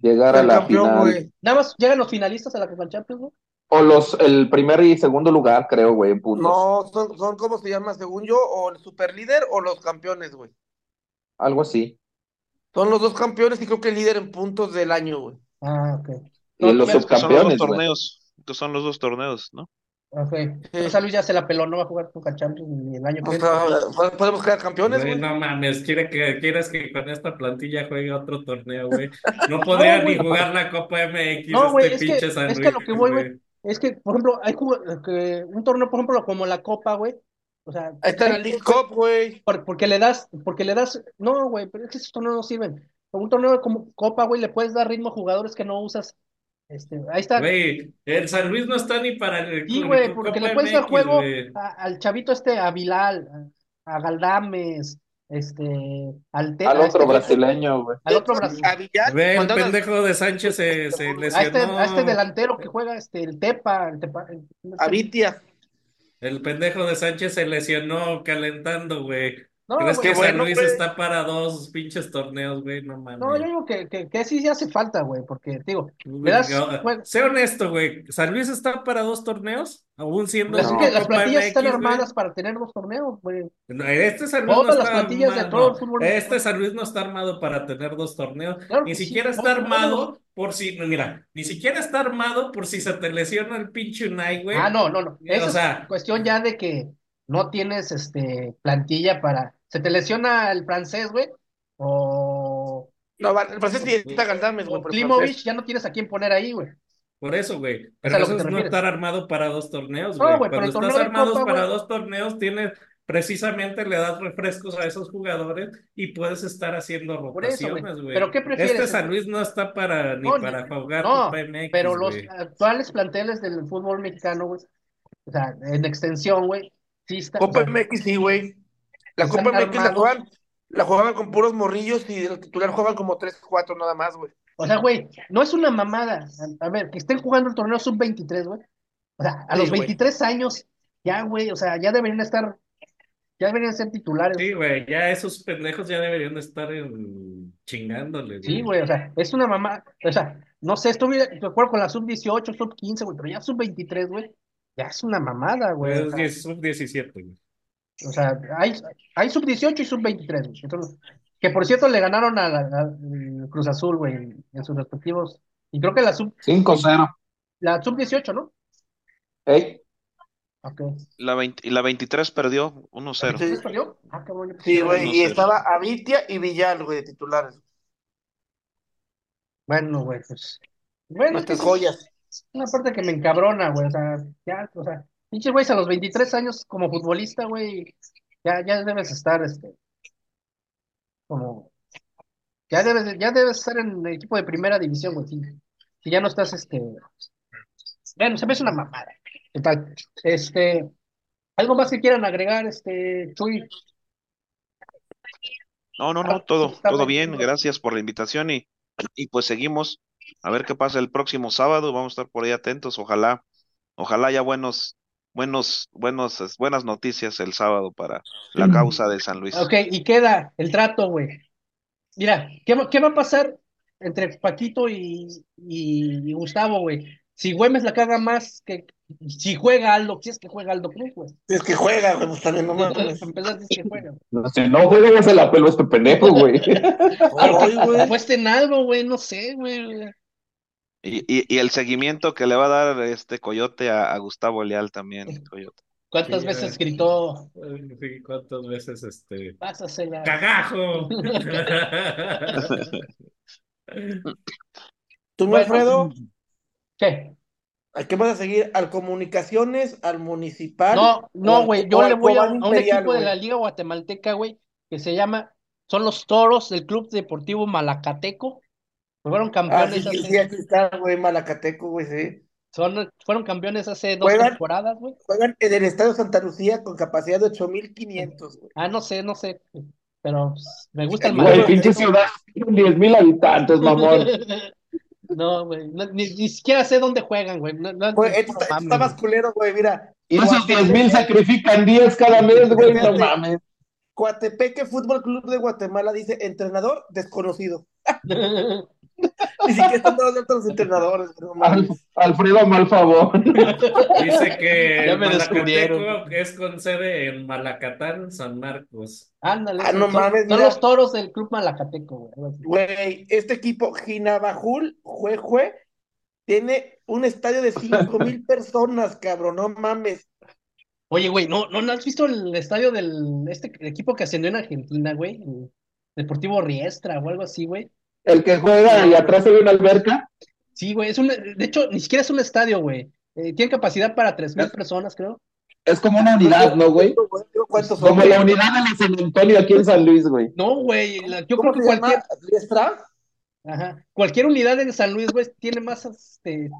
Llegar a la campeón, final. güey. Nada más llegan los finalistas a la Conca Champions, güey. O los, el primer y segundo lugar, creo, güey, en puntos. No, son, son, ¿cómo se llama? Según yo, o el superlíder o los campeones, güey. Algo así. Son los dos campeones y creo que el líder en puntos del año, güey. Ah, ok. Y los No, Es que son los dos subcampeones, güey. torneos. que son los dos torneos, ¿no? Ok. Pero San Luis ya se la peló, no va a jugar Conca Champions ni el año que O viene. sea, podemos quedar campeones, Güey, no mames, quiere que, quieres que con esta plantilla juegue otro torneo, güey. No podía No, ni güey. jugar la Copa MX No, güey, este es que- pinche San es que a lo Luis, que voy, güey. Es que, por ejemplo, hay que un torneo, por ejemplo, como la Copa, güey. O sea, Ahí está la hay- League Cup, güey. por- porque le das, porque le das, no, güey, pero es que esos torneos no sirven. Con un torneo como Copa, güey, le puedes dar ritmo a jugadores que no usas. Este, ahí está. Güey, el San Luis no está ni para el Sí, güey, porque Copa le puedes dar MX, juego güey. a- al chavito este, a Bilal, a, a Galdames, este, al, te- Al este otro güey, brasileño, güey. al otro brasileño. Güey, el pendejo de Sánchez se, se A este, lesionó. a este delantero que juega, este, el Tepa, el Tepa, el- a Vitia. El pendejo de Sánchez se lesionó calentando, güey. No, ¿Crees güey, que San Luis está para dos pinches torneos, güey? No mames. no, yo digo que, que, que sí, sí hace falta, güey, porque, digo, Güey, das yo-. Sé honesto, güey. ¿San Luis está para dos torneos? Aún siendo una que las plantillas están MX, armadas para tener dos torneos, güey. No, Este San Luis Todas no las está plantillas de armado. todo el fútbol Este. San Luis no está armado para tener dos torneos. Claro Ni sí, siquiera no, está no, armado por si, no, mira, ni siquiera está armado por si se te lesiona el pinche Unai, güey. Ah, no, no, no. Esa O sea- es cuestión ya de que no tienes este plantilla para. Se te lesiona el francés, güey. O, No, el francés necesita Galdames, güey. Klimovic, ya no tienes a quién poner ahí, güey. Por eso, güey. Pero eso es no estar armado para dos torneos, No, güey. pero Cuando el torneo estás armado Copa, para dos torneos, tienes precisamente le das refrescos a esos jugadores y puedes estar haciendo rotaciones, güey. ¿Pero qué prefieres? Este San Luis no está para ni No, para jugar no, pero los actuales planteles del fútbol mexicano, güey, o sea, en extensión, güey, sí está, o Copa sea, MX sí, güey. La Copa MX la jugaban, la jugaban con puros morrillos y el titular jugaban como 3, 4 nada más, güey. o sea, güey, no es una mamada. A, ver, que estén jugando el torneo sub-23, güey. O sea, a Sí, los güey. 23 años, ya, güey, o sea, ya deberían estar, ya deberían ser titulares. Sí, güey, ya esos pendejos ya deberían de estar en... chingándole, Sí, güey, o sea, es una mamá, o sea, no sé, estuve de acuerdo con la sub-18, sub-15, güey, pero ya sub-23, güey, ya es una mamada, güey. o Es sea, 10 sub-17, güey. O sea, hay, hay sub-18 y sub-23, güey. Entonces, que por cierto le ganaron a, la- a- al Cruz Azul, güey, en, sus respectivos. Y creo que la sub, 5-0. la sub-18, ¿no? Ey, Ok. La, 20 y la 23 perdió 1-0. Sí. ¿Entonces perdió? Ah, qué bueno. Sí, güey, y estaba Avitia y Villal, güey, de titulares. Bueno, güey, pues. Bueno, Nuestras sí, joyas. Es una parte que me encabrona, güey. O sea, ya, o sea, pinches güeyes a los 23 años como futbolista, güey, ya, ya debes estar, este, como, ya debes, ya debes estar en el equipo de primera división, güey. Si, si ya no estás, este, bueno, se me hace una mamada. Este, ¿algo más que quieran agregar, este, Chuy? No, no, no, todo, todo bien. bien. Gracias por la invitación y, y pues seguimos a ver qué pasa el próximo sábado. Vamos a estar por ahí atentos. Ojalá, ojalá haya buenos, buenos, buenos, buenas noticias el sábado para la causa de San Luis. Ok, y queda el trato, güey. Mira, ¿qué, va- qué va a pasar entre Paquito y, y, y Gustavo, güey? Si Güemes la caga más que si juega Aldo, si es que juega Aldo Cruz, güey. Es que juega, güey, pues también no mames. Empezar, si es que juega. no, si no juega, ya se la peló este pendejo, güey. Ay, güey. Apuesten algo, güey, no sé, güey. Y, y, y el seguimiento que le va a dar este Coyote a, a Gustavo Leal también, Coyote. ¿Cuántas Sí, veces gritó? Sí, ¿Cuántas veces este... Pásasela. ¡Cagajo! Tú, Bueno. Alfredo, ¿Qué? ¿A qué vas a seguir? ¿Al Comunicaciones, al Municipal? No, no, güey, yo le voy a, un Imperial, equipo de la Liga Guatemalteca, güey, que se llama, son los Toros del Club Deportivo Malacateco. Fueron Ah, campeones sí, sí, hace, sí, aquí está, güey, Malacateco, güey, sí. son, fueron campeones hace dos Juegan- temporadas, güey. Juegan en el Estadio Santa Lucía con capacidad de 8500, güey. Ah, no sé, no sé, pero me gusta el Güey, pinche ciudad, 10 mil habitantes, mamón. No, güey, no, ni, ni siquiera sé dónde juegan, güey. No, no, Güey, esto, no está- está más güey. culero, güey, mira. Y esos 10 mil sacrifican 10 cada mes, güey, no mames. Coatepeque Fútbol Club de Guatemala dice entrenador desconocido. Ni siquiera están alta los entrenadores, Al-. Alfredo, mal favor. Dice que Ya me descubrieron. Malacateco es con sede en Malacatán, San Marcos. Ándale, Ah, son, no mames, son mira. los toros del Club Malacateco, güey. Güey, este equipo, Jinabajul, Juejue, tiene un estadio de 5 mil personas, cabrón, no mames. Oye, güey, ¿no, no, ¿no has visto el estadio del este equipo que ascendió en Argentina, güey? Deportivo Riestra o algo así, güey. El que juega y atrás hay una alberca. Sí, güey, es un, de hecho, ni siquiera es un estadio, güey. Eh, tiene capacidad para tres mil personas, creo. Es como una unidad, ¿no, güey? ¿Cuántos son? Como la unidad de la San Antonio aquí en San Luis, güey. No, güey, yo ¿Cómo creo que cualquier, ¿Riestra? ajá, cualquier unidad en San Luis, güey, tiene más, este,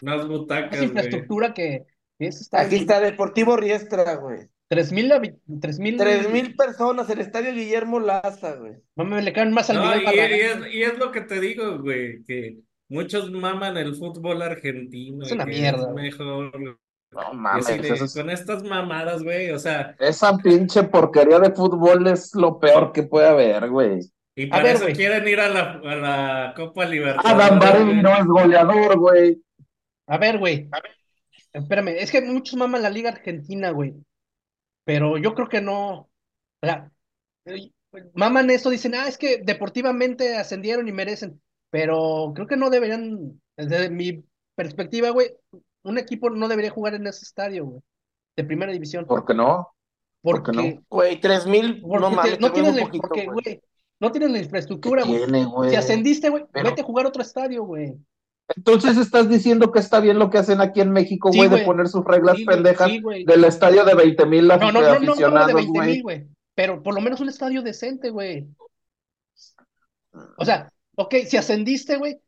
Más más butacas, güey. infraestructura que, que ese estadio. Aquí está Deportivo Riestra, güey. Tres mil, tres mil, Tres mil personas, el estadio Guillermo Laza, güey. Mames, le caen más al No, Miguel y, es, y es lo que te digo, güey, que muchos maman el fútbol argentino Es una mierda, es güey. mejor. No mames, de- eso es- con estas mamadas, güey, o sea, esa pinche porquería de fútbol es lo peor que puede haber, güey. y A para ver, eso quieren ir a la, a la Copa Adam Libertadores. Barreiro es goleador, güey. A ver, güey. Espérame, es que muchos maman la Liga Argentina, güey. Pero yo creo que no. O sea, eh, maman eso, dicen, ah, es que deportivamente ascendieron y merecen. Pero creo que no deberían, desde mi perspectiva, güey, un equipo no debería jugar en ese estadio, güey, de primera división. ¿Por qué no? por qué Porque, Güey, tres mil, porque no te- mames, no tienes un la, poquito, porque, güey. güey, no tienes la ¿Qué infraestructura, güey. tiene, güey? Si ascendiste, güey, Pero- vete a jugar a otro estadio, güey. Entonces estás diciendo que está bien lo que hacen aquí en México, Sí, güey, de poner sus reglas Sí, pendejas sí, del estadio de 20 mil No, no, no, no, no, de aficionados, 20 güey. mil, güey. Pero por lo menos un estadio decente, güey. O sea, ok, si ascendiste, güey,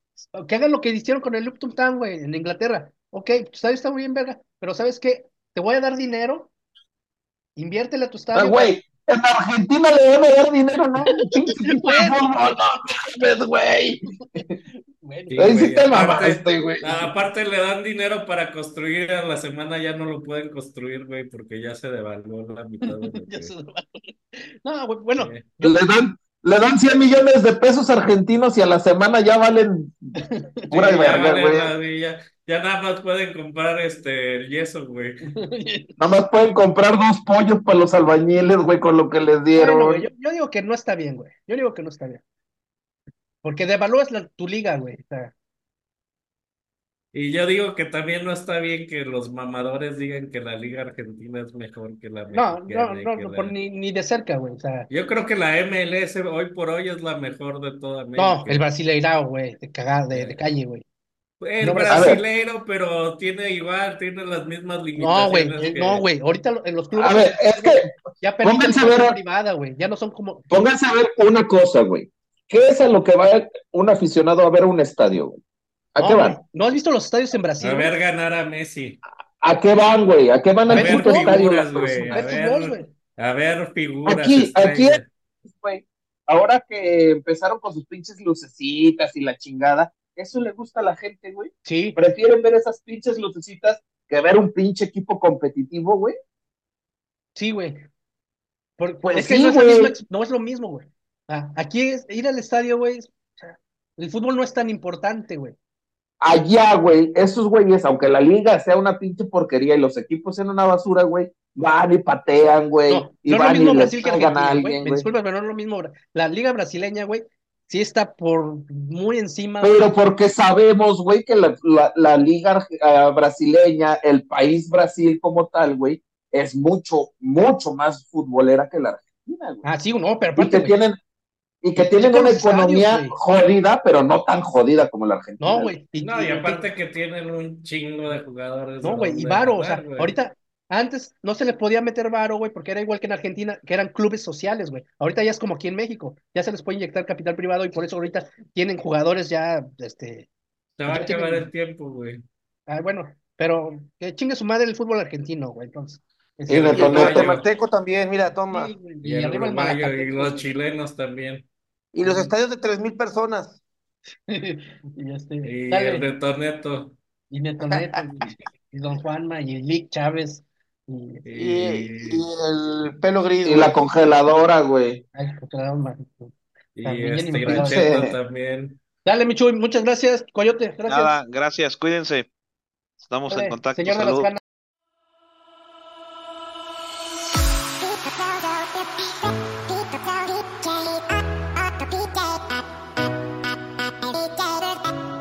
que hagan lo que hicieron con el Lupton Town, güey, en Inglaterra. Ok, tu estadio está muy bien, verga, pero ¿sabes qué? Te voy a dar dinero, inviértele a tu Ah, estadio. güey, en Argentina le deben dar dinero, ¿no? Güey. Bueno, Sí, Ahí sí güey, te aparte- mamaste, güey. Aparte le dan dinero para construir, a la semana ya no lo pueden construir, güey, porque ya se devaluó la mitad de ya se- No, güey, bueno, Sí. Le dan, le dan 100 millones de pesos argentinos y a la semana ya valen pura Sí, ya verga, vale güey. madre, ya, ya nada más pueden comprar este el yeso, güey. Nada más pueden comprar dos pollos para los albañiles, güey, con lo que les dieron. Bueno, güey, yo, yo digo que no está bien, güey. Yo digo que no está bien. Porque devalúas la- tu liga, güey. O sea, Y yo digo que también no está bien que los mamadores digan que la liga argentina es mejor que la no, mexicana. no, no, no, la- por ni, ni de cerca, güey. O sea, Yo creo que la MLS hoy por hoy es la mejor de toda América. no, el Brasileirao, güey, de cagada, de, de calle, güey. Es No, brasileiro, pero tiene igual, tiene las mismas No, limitaciones güey, eh, que- no, güey. Ahorita en los clubes A ver, es que ya permiten pónganse a inversión ver- privada, güey. Ya no son como. pónganse a ver una cosa, güey. ¿Qué es a lo que va un aficionado a ver un estadio, güey? ¿A no, qué van? ¿No has visto los estadios en Brasil? a güey? ver ganar a Messi, ¿A qué van, güey? ¿A qué van A al ver puto estadio las güey, a Ver ver, fútbol, güey. a ver figuras, Aquí, aquí, estrellas. güey, ahora que empezaron con sus pinches lucecitas y la chingada, eso le gusta a la gente, güey. Sí, Prefieren ver esas pinches lucecitas que ver un pinche equipo competitivo, güey. sí, güey. Por- Pues es que no, es misma no es lo mismo, güey. Ah, aquí es ir al estadio, güey. el fútbol no es tan importante, güey. Allá, güey, esos güeyes, aunque la liga sea una pinche porquería y los equipos sean una basura, güey, van y patean, güey, No, y no lo van y mismo les Brasil que Argentina, alguien, Me güey. disculpas, pero no es lo mismo. La liga brasileña, güey, sí está por muy encima. Pero porque sabemos, güey, que la, la- la liga ah, brasileña, el país Brasil como tal, güey, es mucho, mucho más futbolera que la Argentina, güey. Ah, sí, no, pero y que tienen, y que tienen una economía jodida, pero no tan jodida como la Argentina. No, güey. y- No, y aparte que tienen un chingo de jugadores. No, güey, y varo, o sea, ahorita, antes no se les podía meter varo, güey, porque era igual que en Argentina, que eran clubes sociales, güey. Ahorita ya es como aquí en México, ya se les puede inyectar capital privado y por eso ahorita tienen jugadores ya, este, Se va a acabar tienen- el tiempo, güey. ah, bueno, pero que chingue su madre el fútbol argentino, güey, entonces. Y de el Toneto. guatemalteco también, mira, toma. Sí, Y, y el arriba el uruguayo y Malacateco, los chilenos también. Y los estadios de tres mil personas. y este, el de Toneto. y Neto, y, y Don Juanma, y Lick Chávez, y, Y, Y, y el pelo gris, Y güey. la congeladora, güey. ay, y También este me Iracheta acordaba. también. Dale, Michu, muchas gracias, Coyote, gracias. Nada, gracias, cuídense. Estamos en contacto. señor de las.